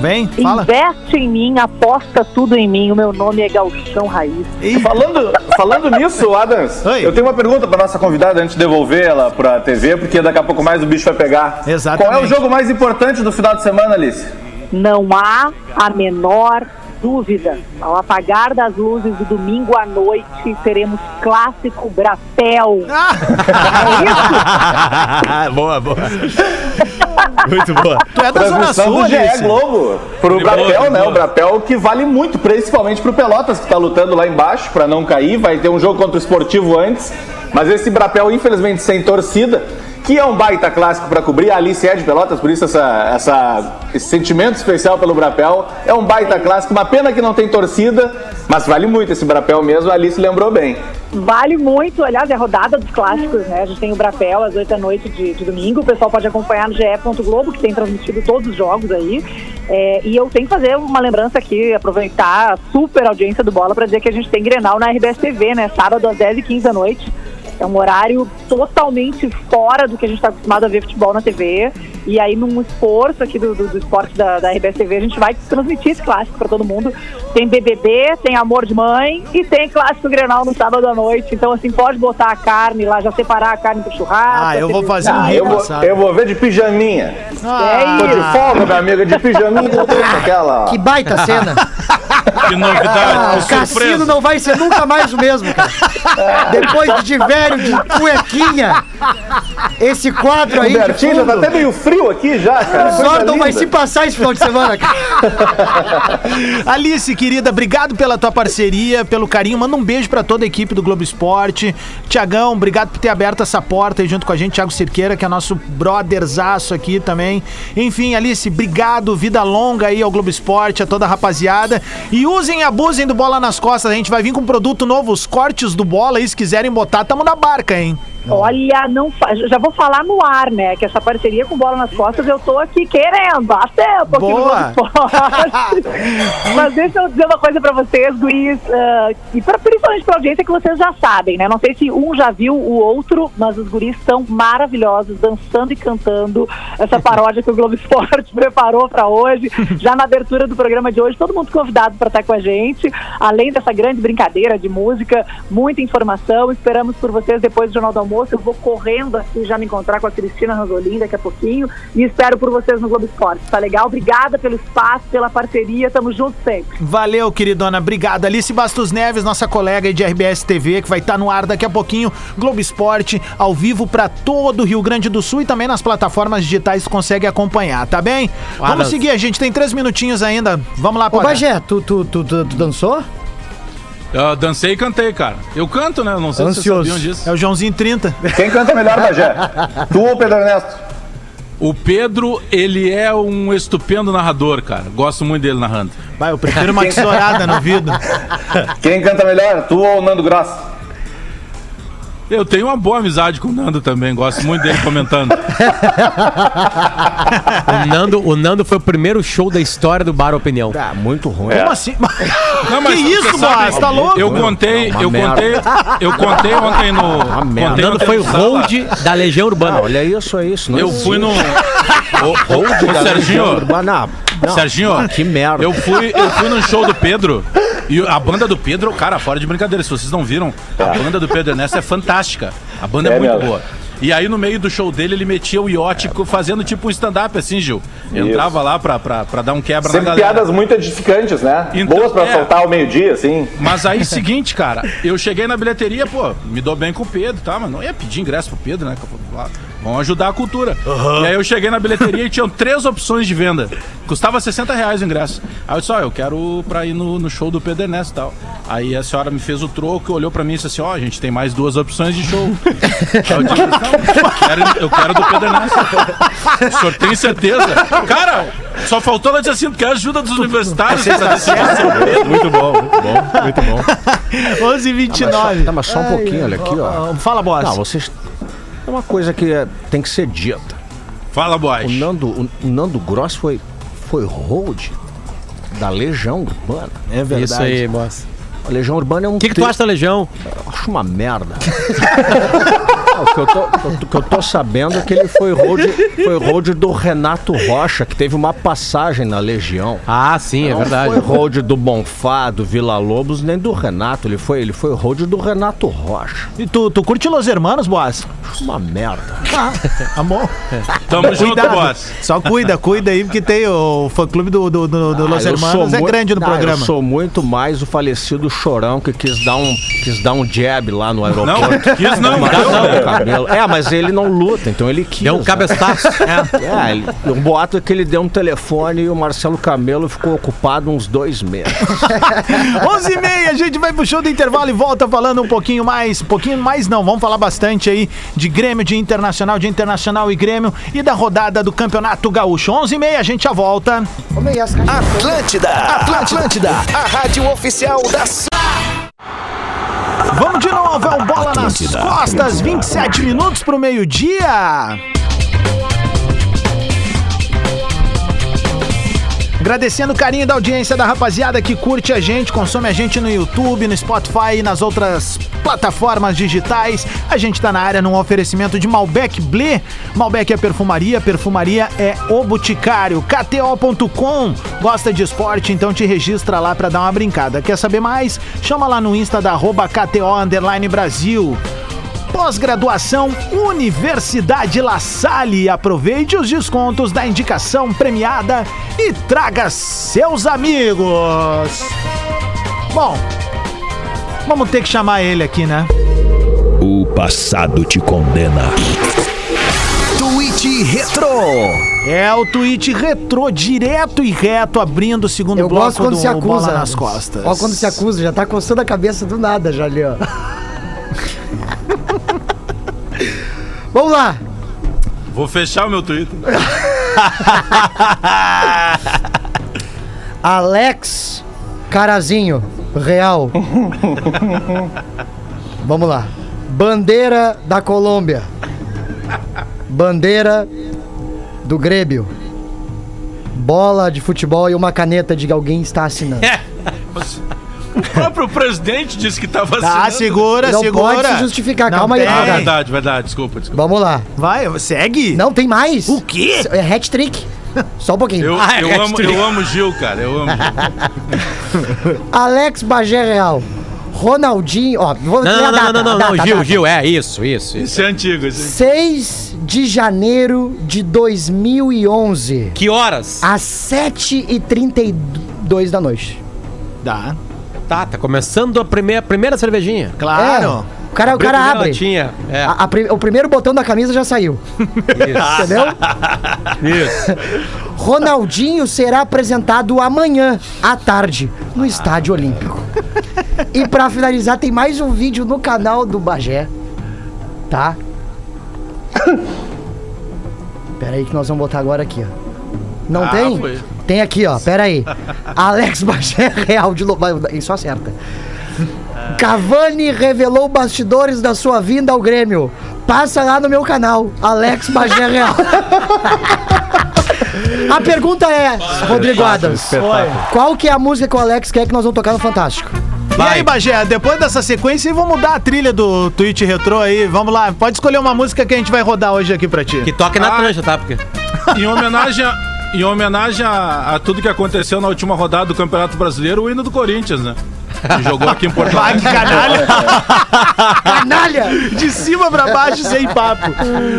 Vem, fala. Investe em mim, aposta tudo em mim. O meu nome é Galchão Raiz. Falando, falando nisso, Adams, Oi. eu tenho uma pergunta para nossa convidada antes de devolver ela pra TV, porque daqui a pouco mais o bicho vai pegar. Exatamente. Qual é o jogo mais importante do final de semana, Alice? Não há a menor dúvida. Ao apagar das luzes do domingo à noite, teremos clássico Brapel. boa, boa. Muito boa. Tu é da Zona Transmissão Sul, do GE Alice. Globo. Pro De boa, Brapel, de né? boa. O Brapel que vale muito, principalmente pro Pelotas, que tá lutando lá embaixo pra não cair. Vai ter um jogo contra o Esportivo antes. Mas esse Brapel, infelizmente, sem torcida, que é um baita clássico pra cobrir. A Alice é de Pelotas, por isso essa, essa, esse sentimento especial pelo Brapel. É um baita clássico, uma pena que não tem torcida, mas vale muito esse Brapel mesmo. A Alice lembrou bem. Vale muito, aliás, é a rodada dos clássicos, né? A gente tem o Brapel às 8 da noite de, de domingo. O pessoal pode acompanhar no GE. Globo, que tem transmitido todos os jogos aí. É, e eu tenho que fazer uma lembrança aqui, aproveitar a super audiência do Bola para dizer que a gente tem Grenal na RBS TV, né? Sábado às 10h15 da noite. É um horário totalmente fora do que a gente está acostumado a ver futebol na TV. E aí, num esforço aqui do, do, do esporte da, da RBS TV, a gente vai transmitir esse clássico para todo mundo. Tem BBB, tem Amor de Mãe e tem Clássico Grenal no sábado à noite. Então, assim, pode botar a carne lá, já separar a carne pro churrasco. Ah, eu vou fazer um Ah, eu, vou, eu vou ver de pijaminha. Ah, Tô de folga, minha amiga, de pijaminha. Aquela. Que baita cena. Que novidade, Ah, que o Cassino não vai ser nunca mais o mesmo, cara. Depois de velho, de cuequinha, esse quadro aí Bertinho já tá até meio frio aqui já, cara. o Zordon vai se passar esse final de semana, cara. Alice, querida, obrigado pela tua parceria, pelo carinho. Manda um beijo pra toda a equipe do Globo Esporte. Tiagão, obrigado por ter aberto essa porta aí junto com a gente. Thiago Cirqueira, que é nosso brotherzaço aqui também. Enfim, Alice, obrigado. Vida longa aí ao Globo Esporte, a toda a rapaziada. E usem e abusem do Bola nas Costas. A gente vai vir com um produto novo, os cortes do Bola aí. Se quiserem botar, tamo na barca, hein? Olha, não fa- já vou falar no ar, né? Que essa parceria com bola nas costas eu tô aqui querendo há tempo aqui Boa. no Globo Esporte. Mas deixa eu dizer uma coisa pra vocês, Luiz, ah, e pra, principalmente pra audiência que vocês já sabem, né? Não sei se um já viu o outro, mas os guris são maravilhosos, dançando e cantando essa paródia que o Globo Esporte preparou pra hoje. Já na abertura do programa de hoje, todo mundo convidado pra estar com a gente. Além dessa grande brincadeira de música, muita informação. Esperamos por vocês depois do Jornal do Almoço. Eu vou correndo aqui já me encontrar com a Cristina Ranzolin daqui a pouquinho. E espero por vocês no Globo Esporte. Tá legal? Obrigada pelo espaço, pela parceria. Tamo junto sempre. Valeu, queridona. Obrigado. Alice Bastos Neves, nossa colega aí de RBS TV, que vai estar no ar daqui a pouquinho. Globo Esporte, ao vivo pra todo o Rio Grande do Sul e também nas plataformas digitais que consegue acompanhar, tá bem? Vamos seguir, a gente tem três minutinhos ainda. Vamos lá, Ô. Bagé, tu, tu, tu, tu, tu dançou? Eu dancei e cantei, cara. Eu canto, né? Não sei se vocês Ansioso. sabiam disso. É o Joãozinho 30. Quem canta melhor, Bagé? Tu ou o Pedro Ernesto? O Pedro, ele é um estupendo narrador, cara. Gosto muito dele narrando. Vai, eu prefiro uma tesourada no vidro. Quem canta melhor? Tu ou o Nando Gross? Eu tenho uma boa amizade com o Nando também. Gosto muito dele comentando. O Nando, o Nando foi o primeiro show da história do Bar Opinião. Ah, muito ruim. Como assim? Não, que isso, Boas? Tá louco? Eu contei, Uma eu merda. contei, eu contei ontem no. Uma merda. O contei foi o hold da Legião Urbana. Ah, olha isso, é isso. Não Eu existe. fui no. Ô, ô, ô, Serginho, Não, não. Serginho, que merda. Eu fui, eu fui no show do Pedro e a banda do Pedro, cara, fora de brincadeira, se vocês não viram, a banda do Pedro Ernesto é fantástica. A banda é, É muito mesmo. boa. E aí, no meio do show dele, ele metia o iote co- fazendo tipo um stand-up, assim, Gil. Entrava lá pra, pra, pra dar um quebra Sempre na galera. piadas muito edificantes, né? Então, Boas pra é. soltar ao meio-dia, assim. Mas aí, seguinte, cara, eu cheguei na bilheteria, pô, me dou bem com o Pedro, tá? Mas não ia pedir ingresso pro Pedro, né? lá, Vamos ajudar a cultura. E aí eu cheguei na bilheteria e tinham três opções de venda. Custava 60 reais o ingresso. Aí eu disse, ó, eu quero pra ir no, no show do Pedro Ernesto e tal. Aí a senhora me fez o troco, olhou pra mim e disse assim, ó, a gente tem mais duas opções de show. aí eu disse, não, eu quero, eu quero do Pedro Ernesto. O senhor tem certeza? Cara, só faltou ela dizer assim, tu quer ajuda dos universitários Pedro. Muito bom, muito bom, muito bom. 11 h 29 Tá, mas só um pouquinho, olha aqui, ó. Fala, boss. Não, vocês. É uma coisa que é- tem que ser dita. Fala, O boy. Nando, o, o Nando Gross foi, foi hold da Legião Urbana. É verdade. Isso aí, boss. A Legião Urbana é um. O que, que tu acha da Legião? Acho uma merda. o que eu, tô, o que eu tô sabendo é que ele foi hold, foi hold do Renato Rocha, que teve uma passagem na Legião. Ah, sim, é Não verdade. foi hold do Bonfá, do Vila Lobos, nem do Renato. Ele foi, ele foi hold do Renato Rocha. E tu, tu curte Los Hermanos, boss? Acho uma merda. Amor. Tamo junto, boss. Só cuida, cuida aí, porque tem o fã clube do, do, do, do Los Ah, eu Hermanos, sou é grande no Ah, programa. Eu sou muito mais o falecido Chorão que quis dar um, quis dar um jab lá no aeroporto. Não, quis não, Mas não, cabelo. É, mas ele não luta, então ele quis. Deu um né? cabeçaço. É, ele, um boato é que ele deu um telefone e o Marcelo Camelo ficou ocupado uns dois meses. 11 e meia, a gente vai pro show do intervalo e volta falando um pouquinho mais, um pouquinho mais não, vamos falar bastante aí de Grêmio, de Internacional, de Internacional e Grêmio e da rodada do Campeonato Gaúcho. 11 e meia, a gente já volta. Atlântida, Atlântida, a rádio oficial da Vamos de novo, o Bola nas Atlântida, Costas, 27 minutos pro meio-dia. Agradecendo o carinho da audiência da rapaziada que curte a gente, consome a gente no YouTube, no Spotify e nas outras plataformas digitais. A gente tá na área num oferecimento de Malbec Blé. Malbec é perfumaria, perfumaria é o Boticário. KTO.com. Gosta de esporte? Então te registra lá pra dar uma brincada. Quer saber mais? Chama lá no Insta da arroba KTO Brasil. Pós-graduação Universidade La Salle. Aproveite os descontos da indicação premiada e traga seus amigos. Bom, vamos ter que chamar ele aqui, né? O passado te condena. Tweet Retro. É o tweet retrô, direto e reto, abrindo o segundo Eu bloco gosto quando do se acusa. Bola nas costas. Ó, quando se acusa, já tá coçando a cabeça do nada já ali, ó. Vamos lá. Vou fechar o meu Twitter. Alex Carazinho, real. Vamos lá. Bandeira da Colômbia. Bandeira do Grêmio. Bola de futebol e uma caneta de que alguém está assinando. O próprio presidente disse que tava Tá, segura, Não segura. pode se justificar, Não calma aí. Ah, verdade, verdade. Desculpa, desculpa. Vamos lá. Vai, segue. Não, tem mais. O quê? É hat-trick. Só um pouquinho. Eu, Ah, é eu, amo, eu amo Gil, cara. Eu amo Gil. Alex Bagé Real. Ronaldinho, ó, vou Não, não, data, não, não, não, data, não, Gil, data. Gil, é isso, isso, isso. Isso é antigo. Isso é... 6 de janeiro de 2011, Que horas? às 7h32 da noite. Dá. Tá, tá começando a primeira, primeira cervejinha. Claro. É, o cara, o cara abre. latinha, É, A- a o primeiro botão da camisa já saiu. Entendeu? isso. Ronaldinho será apresentado amanhã à tarde no Estádio Olímpico. E pra finalizar, tem mais um vídeo no canal do Bagé. Tá? Pera aí que nós vamos botar agora aqui, ó. Não Ah, tem? foi. Tem aqui, ó. Pera aí. Alex Bagé Real de Lobo. Isso acerta. Cavani revelou bastidores da sua vinda ao Grêmio. Passa lá no meu canal, Alex Bagé Real. A pergunta é, Rodrigo Adams, qual que é a música que o Alex quer que nós vamos tocar no Fantástico? E aí, Bagé, depois dessa sequência, vamos mudar a trilha do tweet retrô aí. Vamos lá, pode escolher uma música que a gente vai rodar hoje aqui pra ti. Que toque na Ah. trancha, tá? Porque... Em homenagem, a, em homenagem a, a tudo que aconteceu na última rodada do Campeonato Brasileiro, o hino do Corinthians, né? Que jogou aqui em Porto Vai, Alegre. que canalha! Canalha! De cima pra baixo, sem papo.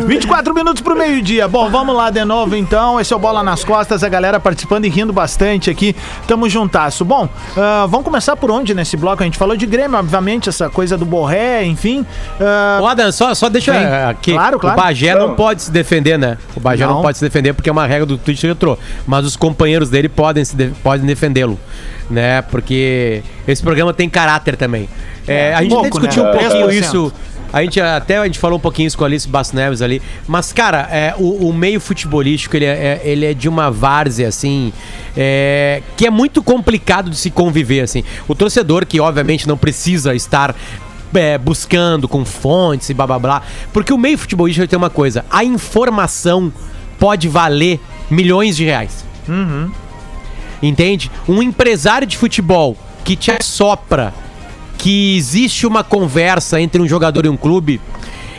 24 minutos pro meio-dia. Bom, vamos lá de novo então. Esse é o Bola nas Costas, a galera participando e rindo bastante aqui. Tamo juntasso. Bom, ah, vamos começar por onde nesse bloco? A gente falou de Grêmio, obviamente, essa coisa do Borré, enfim. Ah, Ô, Adam, só, só deixa eh, aqui. Claro, claro. O Bagé não pode se defender, né? O Bagé não, Não. pode se defender porque é uma regra do Twitch retrô. Mas os companheiros dele podem, se de- podem defendê-lo, né? Porque esse programa tem caráter também. É, a gente pouco, até discutiu né? um pouquinho 3%. isso. A gente até a gente falou um pouquinho isso com a Alice Basso Neves ali. Mas, cara, é, o, o meio futebolístico ele é, é- ele é de uma várzea, assim, é, que é muito complicado de se conviver, assim. O torcedor, que obviamente não precisa estar é, buscando com fontes e blá blá blá. Porque o meio futebolístico tem uma coisa: a informação pode valer milhões de reais. Entende? Um empresário de futebol que te assopra que existe uma conversa entre um jogador e um clube,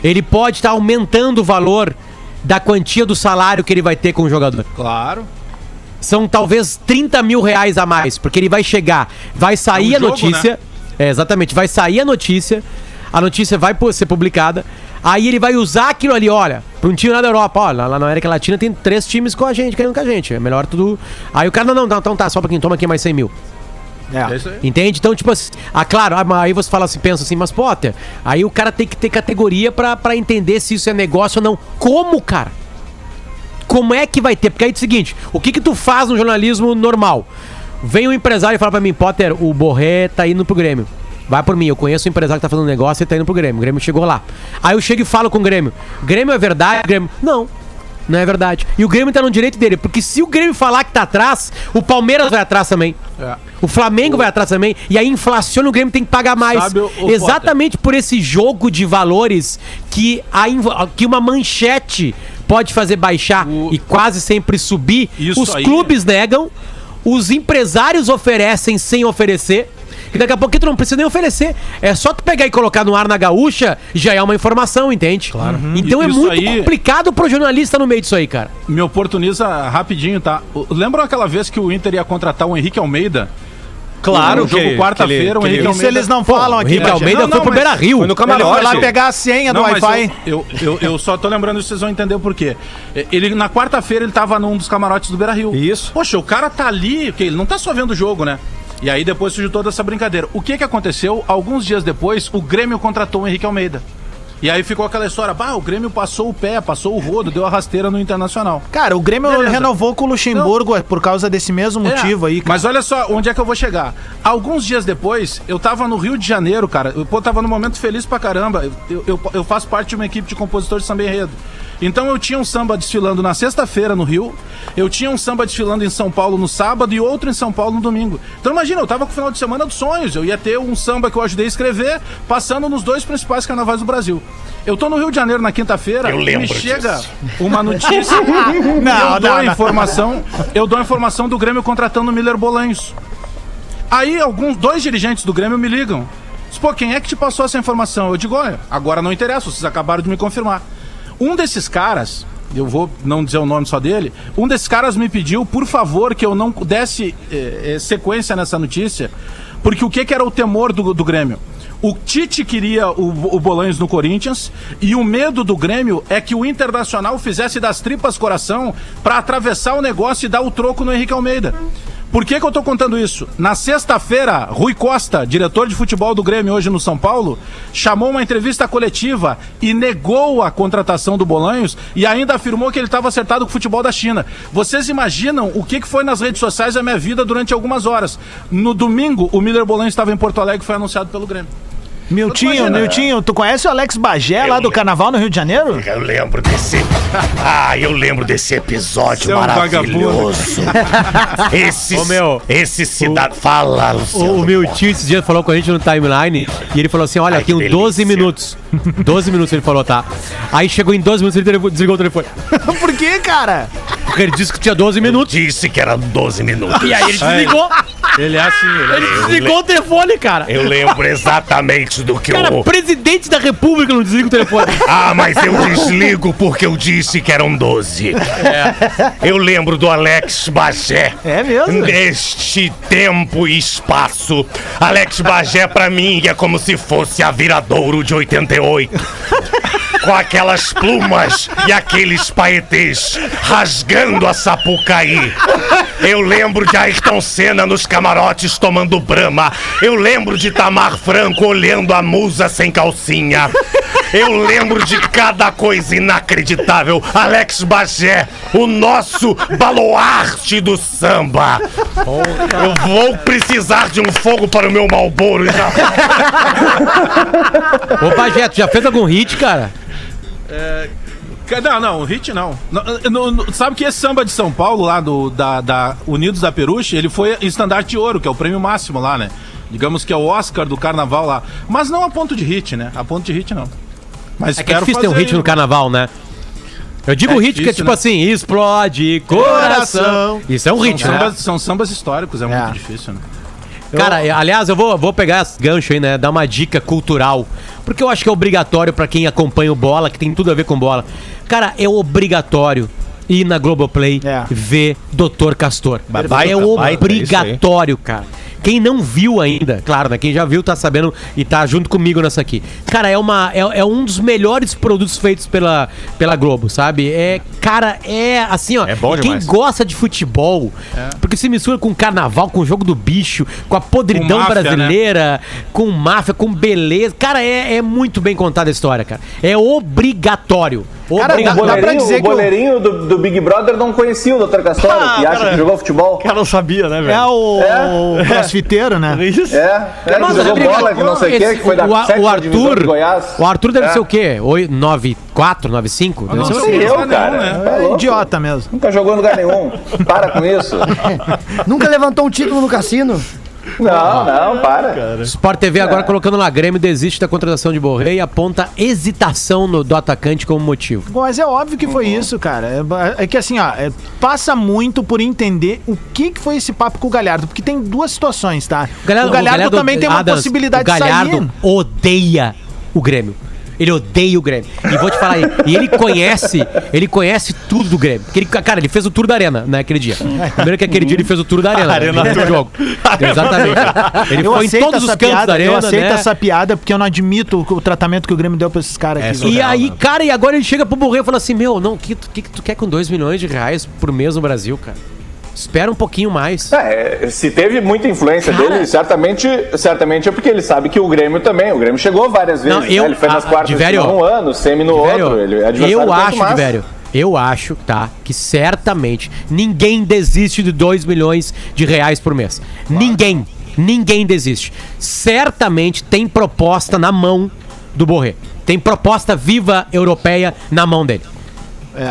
ele pode estar aumentando o valor da quantia do salário que ele vai ter com o jogador. Claro. São talvez 30 mil reais a mais, porque ele vai chegar, vai sair É um a jogo, notícia. É, exatamente, vai sair a notícia, a notícia vai ser publicada, aí ele vai usar aquilo ali, olha, para um time lá da Europa, olha, lá na América Latina tem três times com a gente, querendo com a gente, é melhor tudo. Aí o cara, não, não, não, então tá, só pra quem toma aqui mais 100 mil. É aí. Entende? Então, tipo assim, ah, claro, ah, aí você fala assim, pensa assim, mas Potter, aí o cara tem que ter categoria pra, pra entender se isso é negócio ou não. Como, cara? Como é que vai ter? Porque aí é o seguinte, o que que tu faz no jornalismo normal? Vem um empresário e fala pra mim, Potter, o Borré tá indo pro Grêmio. Vai por mim, eu conheço um empresário que tá fazendo negócio e tá indo pro Grêmio. O Grêmio chegou lá. Aí eu chego e falo com o Grêmio. Grêmio é verdade? Grêmio. Não. Não é verdade. E o Grêmio tá no direito dele, porque se o Grêmio falar que tá atrás, o Palmeiras vai atrás também. É. O Flamengo vai atrás também. E aí inflaciona, o Grêmio tem que pagar mais. Sabe, o- o Exatamente por esse jogo de valores que, a, que uma manchete pode fazer baixar O- e quase sempre subir. Isso os aí- clubes negam, os empresários oferecem sem oferecer. E daqui a pouco tu não precisa nem oferecer. É só tu pegar e colocar no ar na gaúcha, já é uma informação, entende? Claro. Então é Isso muito aí- complicado pro jornalista no meio disso aí, cara. Me oportuniza rapidinho, tá? Lembram aquela vez que o Inter ia contratar o Henrique Almeida? Claro no jogo que quarta-feira, o que Henrique Isso Almeida... eles não falam O aqui. Henrique Bagé. Almeida Não, foi não, pro mas- Beira Rio. Foi no Ele foi camarote. lá pegar a senha do Não, mas Wi-Fi. eu, eu, eu, eu só tô lembrando isso, vocês vão entender o porquê. Ele, na quarta-feira, ele tava num dos camarotes do Beira Rio. Isso. Poxa, o cara tá ali, porque ele não tá só vendo o jogo, né? E aí depois surgiu toda essa brincadeira. O que que aconteceu? Alguns dias depois, o Grêmio contratou o Henrique Almeida. E aí ficou aquela história, bah, o Grêmio passou o pé, passou o rodo, deu a rasteira no Internacional. Cara, o Grêmio Beleza. renovou com o Luxemburgo por causa desse mesmo motivo É, aí. cara. Mas olha só, onde é que eu vou chegar? Alguns dias depois, eu tava no Rio de Janeiro, cara. Eu pô, tava num momento feliz pra caramba. Eu, eu, eu faço parte de uma equipe de compositores de samba enredo. Então eu tinha um samba desfilando na sexta-feira no Rio, eu tinha um samba desfilando em São Paulo no sábado e outro em São Paulo no domingo. Então imagina, eu tava com o final de semana dos sonhos. Eu ia ter um samba que eu ajudei a escrever, passando nos dois principais carnavais do Brasil. Eu tô no Rio de Janeiro na quinta-feira e me chega uma notícia. Não, eu dou não, a não. informação, eu dou a informação do Grêmio contratando o Miller Bolanhos. Aí alguns dois dirigentes do Grêmio me ligam. Diz, Pô, quem é que te passou essa informação? Eu digo, olha, agora não interessa, vocês acabaram de me confirmar. Um desses caras, eu vou não dizer o nome só dele, um desses caras me pediu, por favor, que eu não desse eh, eh, sequência nessa notícia, porque o que, que era o temor do, do Grêmio? O Tite queria o, o Bolanhos no Corinthians e o medo do Grêmio é que o Internacional fizesse das tripas coração para atravessar o negócio e dar o troco no Henrique Almeida. Por que, que eu tô contando isso? Na sexta-feira, Rui Costa, diretor de futebol do Grêmio hoje no São Paulo, chamou uma entrevista coletiva e negou a contratação do Bolanhos e ainda afirmou que ele estava acertado com o futebol da China. Vocês imaginam o que, que foi nas redes sociais da minha vida durante algumas horas? No domingo, o Miller Bolanhos estava em Porto Alegre e foi anunciado pelo Grêmio. Miltinho. Miltinho, tu conhece o Alex Bagé lá do Carnaval no Rio de Janeiro? Eu lembro desse. Ah, eu lembro desse episódio Você é um maravilhoso. Esse. Ô, meu, esse cidadão. Fala, O, Luciano. o meu tio esse dia falou com a gente no timeline e ele falou assim: Olha, Ai, tenho que 12 delícia. minutos. 12 minutos ele falou, tá? Aí chegou em 12 minutos ele desligou o telefone. Por que, cara? Porque ele disse que tinha 12 minutos. Disse que eram 12 minutos. E aí ele desligou. Ele é assim, ele Ele desligou o telefone, cara. Eu lembro exatamente do que Cara, eu. presidente da república não desliga o telefone. Ah, mas eu desligo porque eu disse que eram 12. Eu lembro do Alex Bagé. É mesmo? Neste tempo e espaço, Alex Bagé pra mim é como se fosse a Viradouro de 88. Com aquelas plumas e aqueles paetês rasgando a Sapucaí. Eu lembro de Ayrton Senna nos camarotes tomando brama. Eu lembro de Tamar Franco olhando a musa sem calcinha. Eu lembro de cada coisa inacreditável. Alex Bagé, o nosso baluarte do samba. Eu vou precisar de um fogo para o meu Malboro já. Ô, Bagé, tu já fez algum hit, cara? Não, não, o hit não. Não, não. Sabe que esse samba de São Paulo, lá do, da, da Unidos da Peruche, ele foi estandarte de ouro, que é o prêmio máximo lá, né? Digamos que é o Oscar do carnaval lá. Mas não a ponto de hit, né? A ponto de hit não. Mas É que é difícil ter um hit no carnaval, né? Eu digo É hit que é difícil, tipo né? assim, explode coração. Isso é um São, hit, né? sambas, são sambas históricos, é, É. muito difícil, né? Cara, é, aliás, eu vou, vou pegar esse gancho aí, né? Dar uma dica cultural. Porque eu acho que é obrigatório pra quem acompanha o bola, que tem tudo a ver com bola. Cara, é obrigatório ir na Globoplay É. ver Doutor Castor. Baita, é baita, obrigatório, cara. Quem não viu ainda, claro, né? Quem já viu tá sabendo e tá junto comigo nessa aqui. Cara, é uma é, é um dos melhores produtos feitos pela, pela Globo, sabe? É, cara, é assim, ó. É bom quem demais. gosta de futebol, porque se mistura com carnaval, com o jogo do bicho, com a podridão Com máfia, brasileira, com máfia, com beleza. Cara, é, é muito bem contada a história, cara. É obrigatório. Cara, O dá- Obrigatório. pra dizer o que o- boleirinho do, do Big Brother não conhecia o Dr. Castoro, Ah, que acha cara. que jogou futebol. O cara não sabia, né, velho? É o É. crossfiteiro, né? Isso. É, é que Mas, jogou bola, que não sei o quê, que foi da o, o, sétima o Arthur, de Goiás. o Arthur deve É. ser o quê? Oi- 94, 95? Deve não ser o sei. eu, Não, cara. né? Tá É idiota mesmo. Nunca jogou em lugar nenhum. Para com isso. Nunca levantou um título no cassino? Não, não, para. Sport TV agora colocando lá, Grêmio desiste da contratação de Borré e aponta hesitação no, do atacante como motivo. Bom, Mas é óbvio que foi isso, cara. É, é que assim, ó, é, passa muito por entender o que, que foi esse papo com o Galhardo, porque tem duas situações, tá? O Galhardo, também tem uma Adams, possibilidade o Galhardo de sair. odeia o Grêmio. Ele odeia o Grêmio. E vou te falar aí, e ele conhece, ele conhece tudo do Grêmio. Porque ele, cara, ele fez o tour da arena naquele dia. Primeiro que aquele dia ele fez o tour da arena. Arena né, jogo. Exatamente. Ele Eu foi em aceito todos os essa cantos piada, da arena, eu aceito né? essa piada porque eu não admito o, o tratamento que o Grêmio deu pra esses caras aqui. E velho. aí, cara, e agora ele chega pro Borré e fala assim: Meu, não, o que, que, que tu quer com 2 milhões de reais por mês no Brasil, cara? Espera um pouquinho mais. É, se teve muita influência Cara. dele, certamente, certamente é porque ele sabe que o Grêmio também. O Grêmio chegou várias vezes. Não, eu- né? Ele foi nas a- quartas de um ano, semi no outro. Ele é eu acho, velho, eu acho, tá, que certamente ninguém desiste de 2 milhões de reais por mês. Ninguém, ninguém desiste. Certamente tem proposta na mão do Borré. Tem proposta viva europeia na mão dele.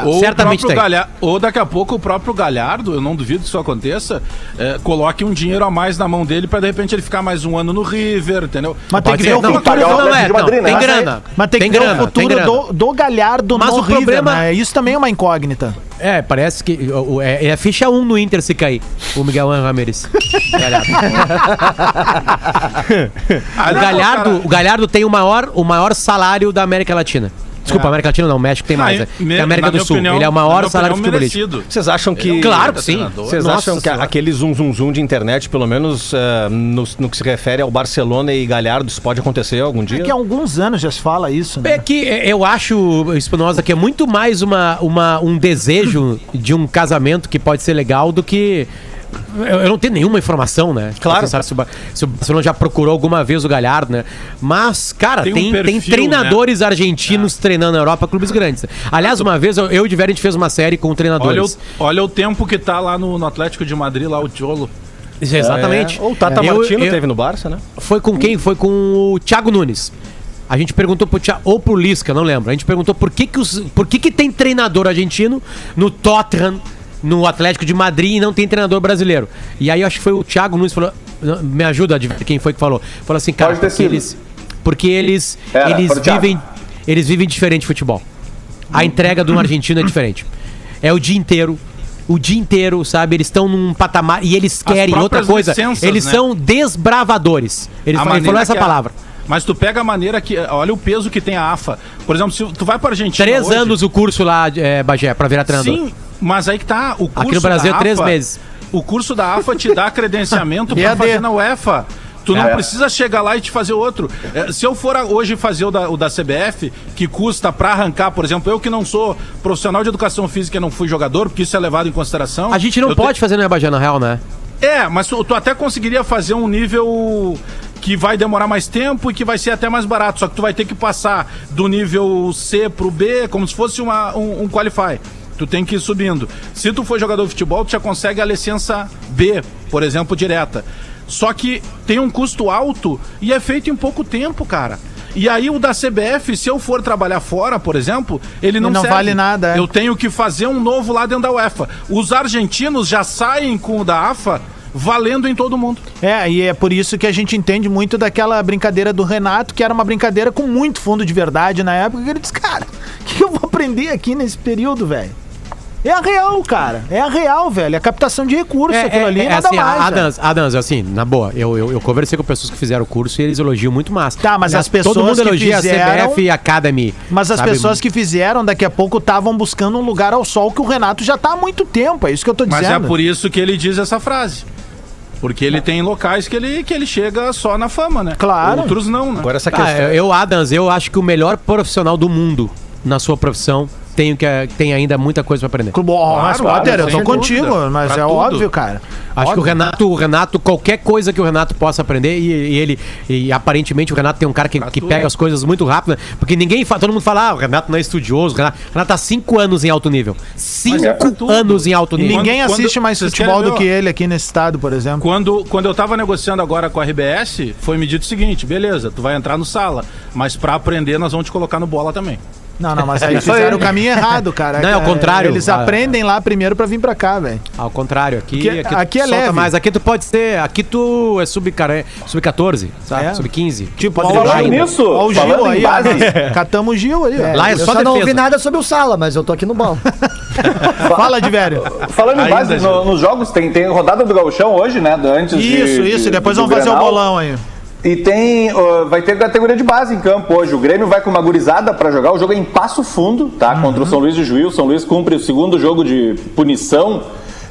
Ou, o certamente próprio tem. Galha- ou daqui a pouco o próprio Galhardo, eu não duvido que isso aconteça, é, coloque um dinheiro a mais na mão dele pra de repente ele ficar mais um ano no River, entendeu? Mas tem que ver o futuro Madrid, tem né? grana. Mas tem, tem que ver grana, o futuro do, do Galhardo Mas no o River, problema- né? Isso também é uma incógnita. É, parece que é, é a ficha 1 no Inter se cair. O Miguel Ramirez. Galhardo. O Galhardo, o Galhardo tem o maior, o maior salário da América Latina. Desculpa, É. América Latina não, México tem mais. Ah, é. me- Tem América do Sul. opinião- Ele é o maior salário futebolístico. merecido. Vocês acham que. Claro que sim. treinador. Vocês acham que Senhora. aquele zoom, zoom, zoom de internet, pelo menos eh, no, no que se refere ao Barcelona e Galhardo, isso pode acontecer algum dia? É que há alguns anos já se fala isso, né? É que é, eu acho, Espinosa, que é muito mais uma, uma, um desejo de um casamento que pode ser legal do que. Eu, eu não tenho nenhuma informação, né? Claro. Sabe se o, Ba- se o Barcelona já procurou alguma vez o Galhardo, né? Mas, cara, Tem tem, um tem, perfil, treinadores argentinos treinando na Europa, clubes grandes. Aliás, uma vez eu, eu e o Diver, a gente fez uma série com Olha o, treinadores. olha o tempo que tá lá no, no Atlético de Madrid, lá o Cholo. Exatamente. É, Ou o Tata Eu- Martino eu- teve no Barça, né? Foi com quem? Foi com o Thiago Nunes. A gente perguntou pro Thiago, ou pro Lisca, não lembro. A gente perguntou por que que, os, por que que tem treinador argentino no Tottenham, no Atlético de Madrid e não tem treinador brasileiro. E aí eu acho que foi o Thiago Nunes que falou, "Não, me ajuda a quem foi que falou. Falou assim, cara, porque eles porque eles Era, eles Thiago. vivem eles vivem diferente de futebol. A entrega de um argentino é diferente. É o dia inteiro o dia inteiro, sabe? Eles estão num patamar e eles querem outra coisa. licenças, Eles né? são desbravadores. Ele, A falou- ele falou essa que a- palavra. Mas tu pega a maneira que. Olha o peso que tem a AFA. Por exemplo, se tu vai pra Argentina. Três hoje- anos o curso lá, é, Bagé, pra virar treinador. Sim, mas aí que tá. O curso Aqui no Brasil da é três AFA meses. O curso da AFA te dá credenciamento pra EAD. fazer na UEFA. Tu não É. precisa chegar lá e te fazer outro. É, se eu for hoje fazer o da, o da CBF, que custa pra arrancar, por exemplo, eu que não sou profissional de educação física e não fui jogador, porque isso é levado em consideração. A gente não pode fazer no Bagé, na real, né? te- É, mas tu, tu até conseguiria fazer um nível que vai demorar mais tempo e que vai ser até mais barato. Só que tu vai ter que passar do nível C pro B, como se fosse uma, um, um Qualify. Tu tem que ir subindo. Se tu for jogador de futebol, tu já consegue a licença B, por exemplo, direta. Só que tem um custo alto e é feito em pouco tempo, cara. E aí o da CBF, se eu for trabalhar fora, por exemplo, ele não, não serve. vale nada, é. Eu tenho que fazer um novo lá dentro da UEFA. Os argentinos já saem com o da AFA valendo em todo mundo. É, e é por isso que a gente entende muito daquela brincadeira do Renato, que era uma brincadeira com muito fundo de verdade na época, que ele disse, cara, o que eu vou aprender aqui nesse período, velho? É a real, cara. É a real, velho. É a captação de recurso, aquilo ali, nada assim, mais. Adams, Adams, assim, na boa, eu, eu, eu conversei com pessoas que fizeram o curso e eles elogiam muito massa. Tá, mas as pessoas Todo mundo que elogia fizeram- a CBF Academy. Mas as sabe? pessoas que fizeram, daqui a pouco, estavam buscando um lugar ao sol que o Renato já tá há muito tempo. É isso que eu tô Mas dizendo. é por isso que ele diz essa frase. Porque ele tem locais que ele, que ele chega só na fama, né? Claro. Outros não, né? Agora essa Ah, questão. eu, Adams, eu acho que o melhor profissional do mundo na sua profissão tem, que, tem ainda muita coisa pra aprender. Clube, ó, mas, Claro, Potter, eu tô contigo, dúvida. mas Pra é tudo. óbvio, cara. Acho que o Renato, o Renato, qualquer coisa que o Renato possa aprender, e, e ele, e aparentemente o Renato tem um cara que, que pega as coisas muito rápido, né? porque ninguém fala, todo mundo fala, ah, o Renato não é estudioso, o Renato, o Renato tá cinco anos em alto nível. Cinco é pra tudo. anos em alto E nível. ninguém Quando- assiste mais futebol do que ele aqui nesse estado, por exemplo. Quando, quando eu tava negociando agora com a RBS, foi me dito o seguinte: beleza, tu vai entrar no sala, mas pra aprender nós vamos te colocar no bola também. Não, não, mas aí Isso fizeram o caminho errado, cara. Não, é o contrário. Eles Ah. aprendem lá primeiro pra vir pra cá, velho. Ao contrário, aqui, Porque aqui, aqui é solta leve. mais. Aqui tu pode ser. Aqui tu é sub-14, sub sabe? É. Sub-15. Tipo, Pode ó, o driblar Falando ainda. nisso, Ó, o Gil aí, Catamos o Gil aí, ó. Lá é eu só só não ouvi nada sobre o Sala, mas eu tô aqui no bal. Fala de velho. falando em base, no- nos jogos tem, tem rodada do Gauchão hoje, né? Antes de- Isso, isso. de- Depois vamos fazer o bolão aí. E tem, ó, vai ter categoria de base em campo hoje. O Grêmio vai com uma gurizada para jogar. O jogo é em Passo Fundo, tá? Contra o São Luís de Juiz. O São Luís cumpre o segundo jogo de punição,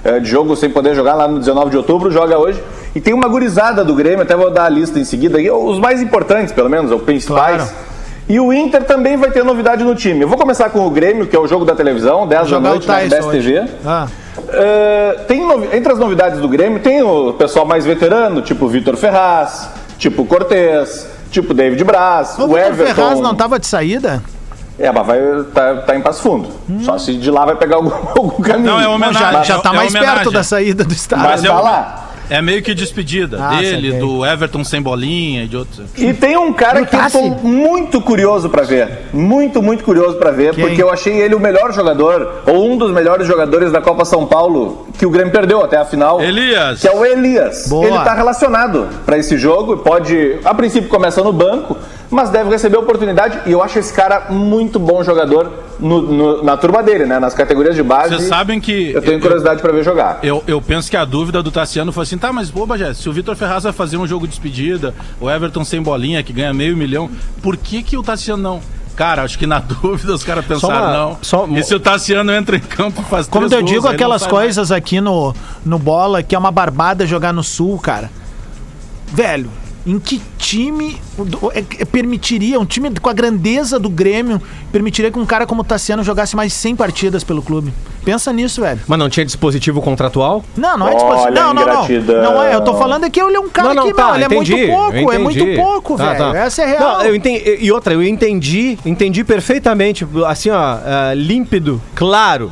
eh, de jogo sem poder jogar lá no 19 de outubro. Joga hoje. E tem uma gurizada do Grêmio, até vou dar a lista em seguida. aí, Os mais importantes, pelo menos, os principais. Claro. E o Inter também vai ter novidade no time. Eu vou começar com o Grêmio, que é o jogo da televisão, 10 da o noite na RBS. TV. Ah. É, tem entre as novidades do Grêmio, tem o pessoal mais veterano, tipo Vitor Ferraz, tipo Cortez, tipo David Braz, O o, Everton. Ferraz não tava de saída? É, mas vai, tá, tá em Passo Fundo. Só se de lá vai pegar algum, algum caminho. Não, é homenagem. já, já tá é mais homenagem. perto da saída do estádio. Mas é tá lá. É meio que despedida Ah, dele, do Everton sem bolinha e de outros. E tem um cara que eu tô muito curioso pra ver. Muito, muito curioso pra ver, Quem? porque eu achei ele o melhor jogador, ou um dos melhores jogadores da Copa São Paulo, que o Grêmio perdeu até a final. Elias. Que é o Elias. Boa. Ele tá relacionado pra esse jogo, pode, a princípio começa no banco, mas deve receber oportunidade. E eu acho esse cara muito bom jogador no- no- na turma dele, né? Nas categorias de base. Vocês sabem que. Eu tenho curiosidade pra ver jogar. Eu, eu penso que a dúvida do Tassiano foi assim, tá, mas pô, Bagé, se o Vitor Ferraz vai fazer um jogo de despedida, o Everton sem bolinha, que ganha meio milhão, por que que o Tassiano não? Cara, acho que na dúvida os caras pensaram, uma- não. só- E se o Tassiano entra em campo e faz Como três eu gols, digo aquelas sai mais. coisas aqui no, no bola, que é uma barbada jogar no sul, cara. Velho, em que time é- é- permitiria, um time com a grandeza do Grêmio, permitiria que um cara como o Tassiano jogasse mais de 100 partidas pelo clube? Pensa nisso, velho. Mas não tinha dispositivo contratual? Não, não é Olha disposto. Não, não, não. Não é, eu tô falando é que ele é um cara não, não, que, tá, meu, ele é entendi, muito pouco, eu é muito entendi. pouco, Tá, velho. tá. Essa é real. Não, eu entendi, e outra, eu entendi, entendi perfeitamente, assim, ó, ah, límpido, claro.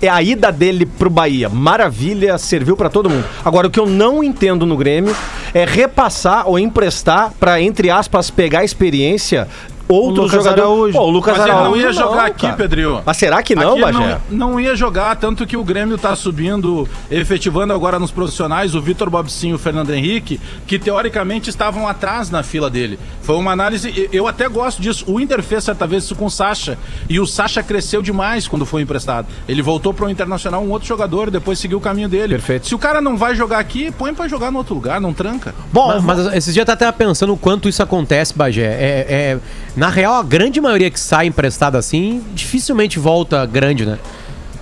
É a ida dele pro Bahia. Maravilha, serviu pra todo mundo. Agora, o que eu não entendo no Grêmio é repassar ou emprestar pra, entre aspas, pegar experiência outros Lucas jogadores. Araújo. Pô, o Lucas Mas ele não ia jogar aqui, cara. Pedrinho. Mas será que não, Bagé? Não, não ia jogar, tanto que o Grêmio tá subindo, efetivando agora nos profissionais o Vitor Bobsinho e o Fernando Henrique, que teoricamente estavam atrás na fila dele. Foi uma análise, eu até gosto disso. O Inter fez certa vez isso com o Sacha, e o Sacha cresceu demais quando foi emprestado. Ele voltou pro Internacional, um outro jogador, depois seguiu o caminho dele. Perfeito. Se o cara não vai jogar aqui, põe pra jogar no outro lugar, não tranca. Bom, Mas, mas esses dias tava até pensando o quanto isso acontece, Bagé. É, é- na real, a grande maioria que sai emprestada assim, dificilmente volta grande, né?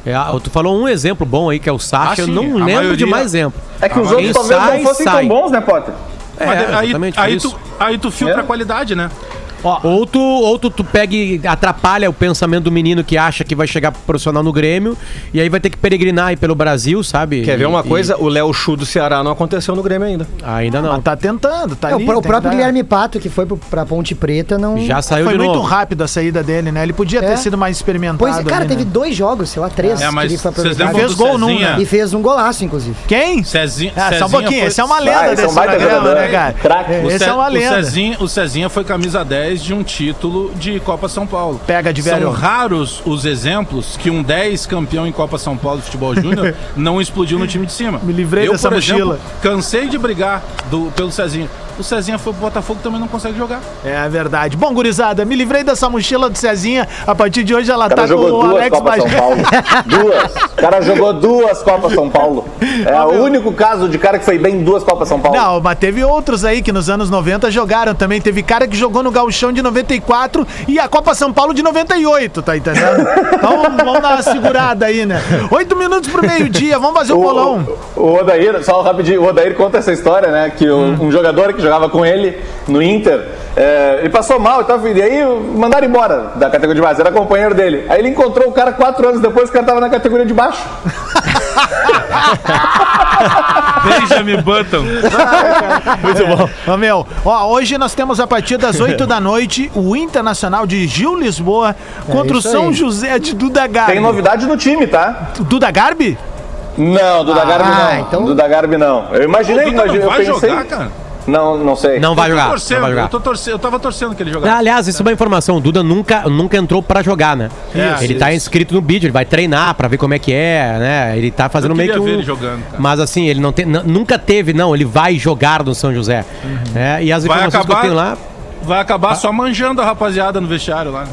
É, ah, tu falou um exemplo bom aí, que é o Sacha. Ah, eu não a lembro de maioria- mais exemplo. É que os Quem outros talvez sai, não fossem sai. tão bons, né, Potter? É, Mas aí, exatamente aí, isso. tu, aí tu filtra É. a qualidade, né? Ou tu, ou tu, tu pega e atrapalha o pensamento do menino que acha que vai chegar pro profissional no Grêmio e aí vai ter que peregrinar aí pelo Brasil, sabe? Quer ver E- uma e- coisa? O Léo Chu do Ceará não aconteceu no Grêmio ainda. Ainda não. mas tá tentando, tá É, o ali. o tem próprio Guilherme Pato, que foi pro- pra Ponte Preta, não. Já saiu Foi de muito novo. rápido a saída dele, né? Ele podia ter É. sido mais experimentado. Pois, cara, ali, teve né? dois jogos, sei lá, três. É, mas que foi Fez gol num, né? E fez um golaço, inclusive. Quem? Cezinha, Ah, só um pouquinho, foi- esse é uma Ah, lenda é um desse programa, jogador, né, cara? É, O, Esse é uma o lenda. O Cezinha foi camisa 10 de um título de Copa São Paulo. Pega de velho. São raros os exemplos que um 10 campeão em Copa São Paulo de futebol júnior não explodiu no time de cima. Me livrei Eu, dessa por exemplo, mochila. cansei de brigar do- pelo Cezinha. O Cezinha foi pro Botafogo também não consegue jogar. É verdade. Bom, gurizada, me livrei dessa mochila do Cezinha. A partir de hoje ela O tá com o duas Alex Copas São. Paulo. duas. O cara jogou duas Copas São Paulo. É o único caso de cara que foi bem em duas Copas São Paulo. Não, mas teve outros aí que nos anos 90 jogaram também. Teve cara que jogou no Gauchão de 94 e a Copa São Paulo de 98, tá entendendo? Então vamos dar uma segurada aí, né? Oito minutos pro meio-dia, vamos fazer o bolão. O, o Odair, só rapidinho, o Odair conta essa história, né? Que o- Hum. um jogador que jogava com ele no Inter, é, ele passou mal e tal, e aí mandaram embora da categoria de base, era companheiro dele. Aí ele encontrou o cara quatro anos depois, o cara tava na categoria de baixo. Benjamin Button. Muito bom. Ô, meu, ó, hoje nós temos a partir das 8 da noite o Internacional de Gil Lisboa contra o São aí. José de Duda Garbi. Tem novidade no time, tá? Duda Garbi? Não, Duda Garbi não. Ah, então- Duda Garbi não. Eu imaginei, O Duda imagi- não eu pensei. jogar, cara? Não, não sei. Não vai jogar. Não torcendo, vai jogar. Eu, tô torcendo, eu tava torcendo que ele jogasse. Aliás, isso é uma informação. O Duda nunca, nunca entrou pra jogar, né? Isso, ele tá inscrito no vídeo, ele vai treinar pra ver como é que é, né? Ele tá fazendo Eu meio que um. ver ele jogando, cara. Mas assim, ele não tem, nunca teve, não. Ele vai jogar no São José. né? E as Vai informações que eu acabar- tenho lá. Vai acabar só manjando a rapaziada no vestiário lá.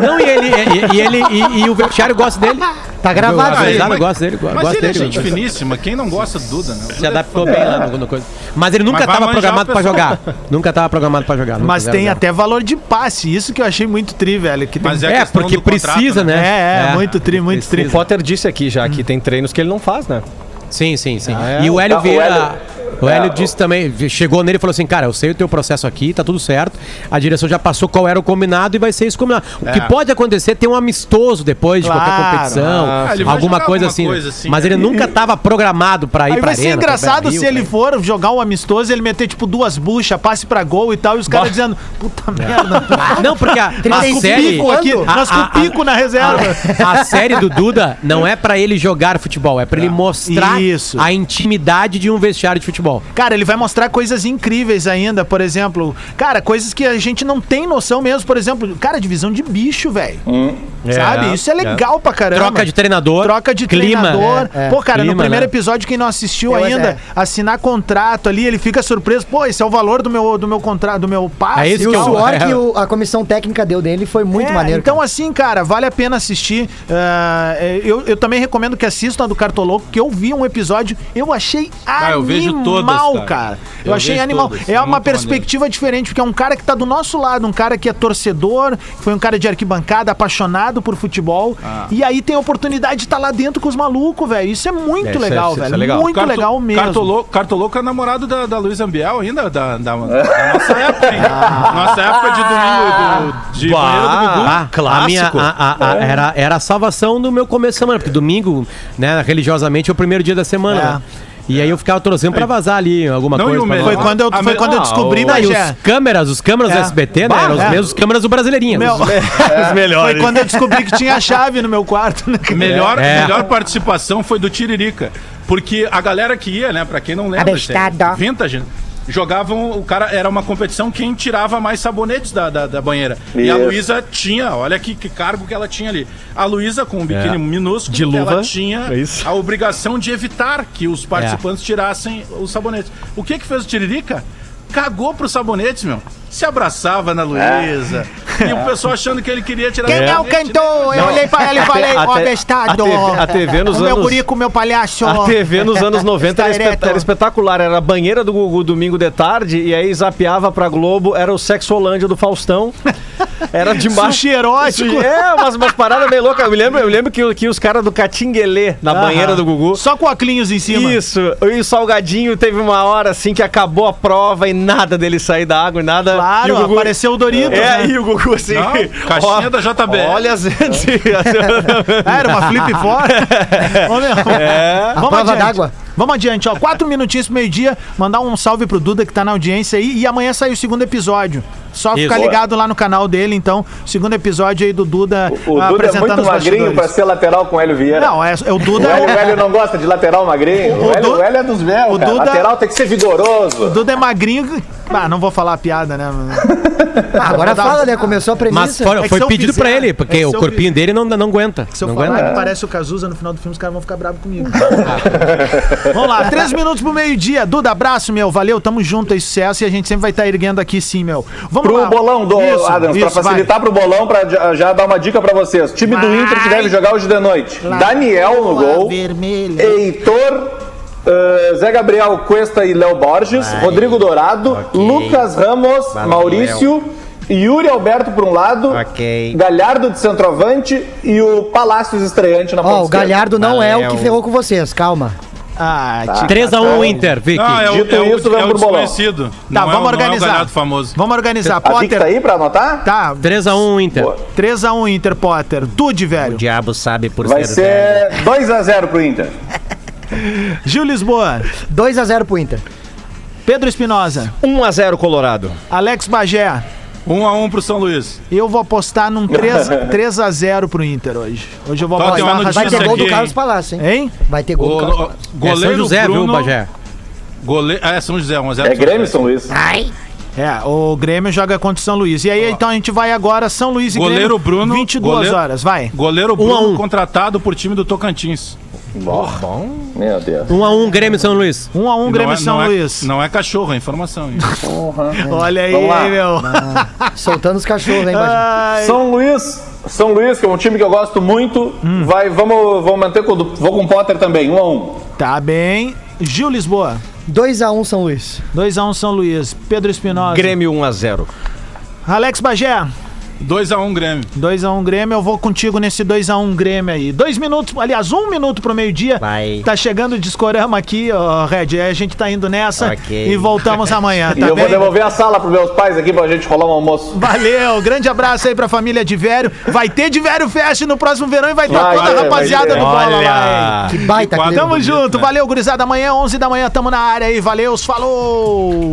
Não, e ele, e, e ele e, e o vestiário gosta dele. Tá gravado A aí. gurizada gosta dele, go- Mas gosta ele é dele. gente finíssima. Quem não gosta do Duda, né? Se adaptou bem lá no, no coisa. Mas ele nunca Mas estava programado pessoal. jogar. Nunca estava programado pra jogar. Mas tem até valor de passe, isso que eu achei muito tri, velho. Que tem... Mas É, questão porque do contrato, precisa, né? É, é, muito tri, muito tri. O Potter disse aqui já que tem treinos que ele não faz, né? Sim, sim, sim. Ah, é? E o Hélio Tá, o Vieira. O Hélio É, disse também, chegou nele e falou assim: Cara, eu sei o teu processo aqui, tá tudo certo. A direção já passou qual era o combinado e vai ser isso combinado. O que É. pode acontecer é ter um amistoso depois de qualquer Claro. competição, Ah, alguma coisa alguma assim. coisa assim, Mas né? ele nunca tava programado pra ir Aí pra vai ser arena, engraçado se ele for jogar um amistoso e ele meter, tipo, duas buchas, passe pra gol e tal, e os caras dizendo, puta merda. Não, porque a, a 35 série. aqui, a- nós com a- pico na reserva. A, a série do Duda não é pra ele jogar futebol, é pra ele mostrar Isso. a intimidade de um vestiário de futebol. Cara, ele vai mostrar coisas incríveis ainda, por exemplo, cara, coisas que a gente não tem noção mesmo, por exemplo, cara, divisão de bicho, velho. Sabe? Isso é legal pra caramba. Troca de treinador. Troca de clima. treinador. É, é. Pô, cara, no Clima, primeiro né? episódio, quem não assistiu Eu, ainda, é. assinar contrato ali, ele fica surpreso. Pô, esse é o valor do meu, do meu contrato, do meu passe. É isso E o que eu- suor é. que o- a comissão técnica deu dele foi muito É, maneiro. Então, cara. assim, cara, vale a pena assistir. É, eu, eu também recomendo que assistam a do Cartoloco, que eu vi um episódio, eu achei Ah, eu animal, todas, cara. cara. Eu, Eu achei animal. todas, é é uma perspectiva diferente, porque é um cara que tá do nosso lado, um cara que é torcedor, foi um cara de arquibancada, apaixonado por futebol. Ah. E aí tem a oportunidade de estar lá dentro com os malucos, velho. Isso é muito É, isso é- legal, isso é velho. legal. Muito Carto- legal mesmo. Cartoloco, Cartoloco é namorado da, da Luísa Ambiel ainda, da, da, da nossa época, hein? Nossa época de domingo, do, de banheiro do Gugu. Ah, minha, a- a- a- era, era a salvação do meu começo de semana, porque domingo, né, religiosamente, é o primeiro dia da semana. É. né? E aí eu ficava torcendo pra vazar ali alguma Não, coisa. melhor- Foi quando eu, foi quando eu Ah, descobri, Bagé. os câmeras, os câmeras É. do SBT, né? Bah, eram os é. mesmos câmeras do Brasileirinha. Meu, Os Foi melhores. quando eu descobri que tinha chave no meu quarto, né? Melhor, É. melhor participação foi do Tiririca. Porque a galera que ia, né, pra quem não lembra, Abestado. gente, vintage, jogavam, o cara, era uma competição quem tirava mais sabonetes da, da, da banheira. E a Isso. Luísa tinha, olha que, que cargo que ela tinha ali. A Luísa, com um biquíni É. minúsculo, De luva, ela tinha é isso. a obrigação de evitar que os participantes tirassem os sabonetes. O que que fez o Tiririca? Cagou pros sabonetes, meu. Se abraçava na Luísa. E o pessoal achando que ele queria tirar Quem é o cantor? Eu olhei pra ela e falei, ó, bestado. a TV nos o meu anos- guri com o meu palhaço. A TV nos anos 90 era, Está espe- ereto. era espetacular. Era a banheira do Gugu domingo de tarde e aí zapeava pra Globo, era o Sexolândia do Faustão. Era demais. Sushi erótico. É, umas, umas paradas meio loucas. Eu me lembro, eu lembro que, que os caras do Catinguelê na banheira do Gugu. Só com óculos em cima. Isso, e o Salgadinho teve uma hora assim que acabou a prova e nada dele sair da água e nada. Claro, e o Gugu, apareceu o Doritos, É, né? e o Gugu assim. Não, caixinha da JBL. Olha, gente. Ah, era uma flip fora. Ô, meu, É. Vamos prova d'água. Vamos adiante, ó. Quatro minutinhos pro meio-dia. Mandar um salve pro Duda que tá na audiência aí. E amanhã sai o segundo episódio. Só Isso. ficar ligado lá no canal dele, então. Segundo episódio aí do Duda O ah, Duda é muito magrinho pra ser lateral com o Hélio Vieira. Não, é, é o O Duda. Hélio, o é Hélio não gosta de lateral magrinho. O O, Hélio, Du- o Hélio é dos meus, o cara. Duda- Lateral tem que ser o vigoroso. Duda é magrinho. Ah, não vou falar a piada, né? Ah, agora fala, né? Começou a premissa. Mas foi, É foi se eu pedido fizer- pra ele, é porque que o corpinho dele não, não aguenta. Se eu não falar aguenta. que parece o Cazuza no final do filme, os caras vão ficar bravos comigo. Vamos lá, três minutos pro meio-dia. Duda, abraço, meu. Valeu, tamo junto, é sucesso. E a gente sempre vai estar erguendo aqui sim, meu. Vamos Pro lá. bolão do Isso, Adams, pra isso, vai. facilitar pro bolão, pra já, já dar uma dica pra vocês. Time do Vai. Inter que deve jogar hoje de noite. Lá. Daniel no gol. vermelha. Heitor, eh, Zé Gabriel Cuesta e Léo Borges. Rodrigo Dourado. Lucas Ramos, Maurício. Yuri Alberto por um lado. Galhardo de centroavante. E o Palácios estreante na Ó, ponta o. Galhardo não é o que ferrou com vocês, calma. Ah, tia. 3x1 Inter, Vicky. Ah, é o, Dito é o, isso, é vamos o pro desconhecido. Tá, Não é o- vamos não é o organizar. Galhardo famoso. Vamos organizar. A tá Potter. aí pra anotar? Tá, 3x1 Inter. Boa. 3x1 Inter, Potter. Tudo, velho. diabo sabe por Vai ser 2x0 pro Inter. Gil Lisboa. 2x0 pro Inter. Pedro Espinosa. 1x0 Colorado. Alex Bagé. 1x1 pro São Luís. Eu vou apostar num 3, 3 a 0 pro Inter hoje. Hoje eu vou Tá, tem uma apostar Vai ter gol do aqui, Carlos hein? Palácio, hein? Hein? Vai ter gol O, do Carlos Palácio. É goleiro São José, Bruno, viu, Bagé? Gole... Ah, é São José, 1x0. É Grêmio, São Luís. É, o Grêmio joga contra o São Luís. E aí, então, a gente vai agora São Luís e Goleiro Grêmio. Bruno. 22 goleiro- horas, vai. Goleiro Um a Bruno um. contratado por time do Tocantins. Bom. Meu Deus. 1 a 1 Grêmio São Luís. 1 a 1 E Grêmio é, São não é- Luís. não é cachorro, é informação. hein? Olha aí, meu. Soltando os cachorros, hein, São Luís, São Luís, que é um time que eu gosto muito. Vai, vamos, vamos manter com vou com o Potter também, 1 a 1 Tá bem. Gil Lisboa. 2x1 São Luís. 2x1 São Luís. Pedro Espinosa. Grêmio 1x0. Alex Bagé. 2x1 Grêmio. 2x1 Grêmio, eu vou contigo nesse 2x1 Grêmio aí. Dois minutos, aliás, um minuto pro meio-dia. Vai. Tá chegando o discorama aqui, ó, Red. A gente tá indo nessa Ok. e voltamos amanhã, E tá eu bem? vou devolver a sala pros meus pais aqui pra gente rolar um almoço. Valeu, grande abraço aí pra família de Vério. Vai ter de Vério Fest no próximo verão e vai ter Vai toda a rapaziada do Bola lá? Que baita clima. Tamo junto, valeu, gurizada. Amanhã, 11 da manhã, tamo na área aí. Valeu, falou!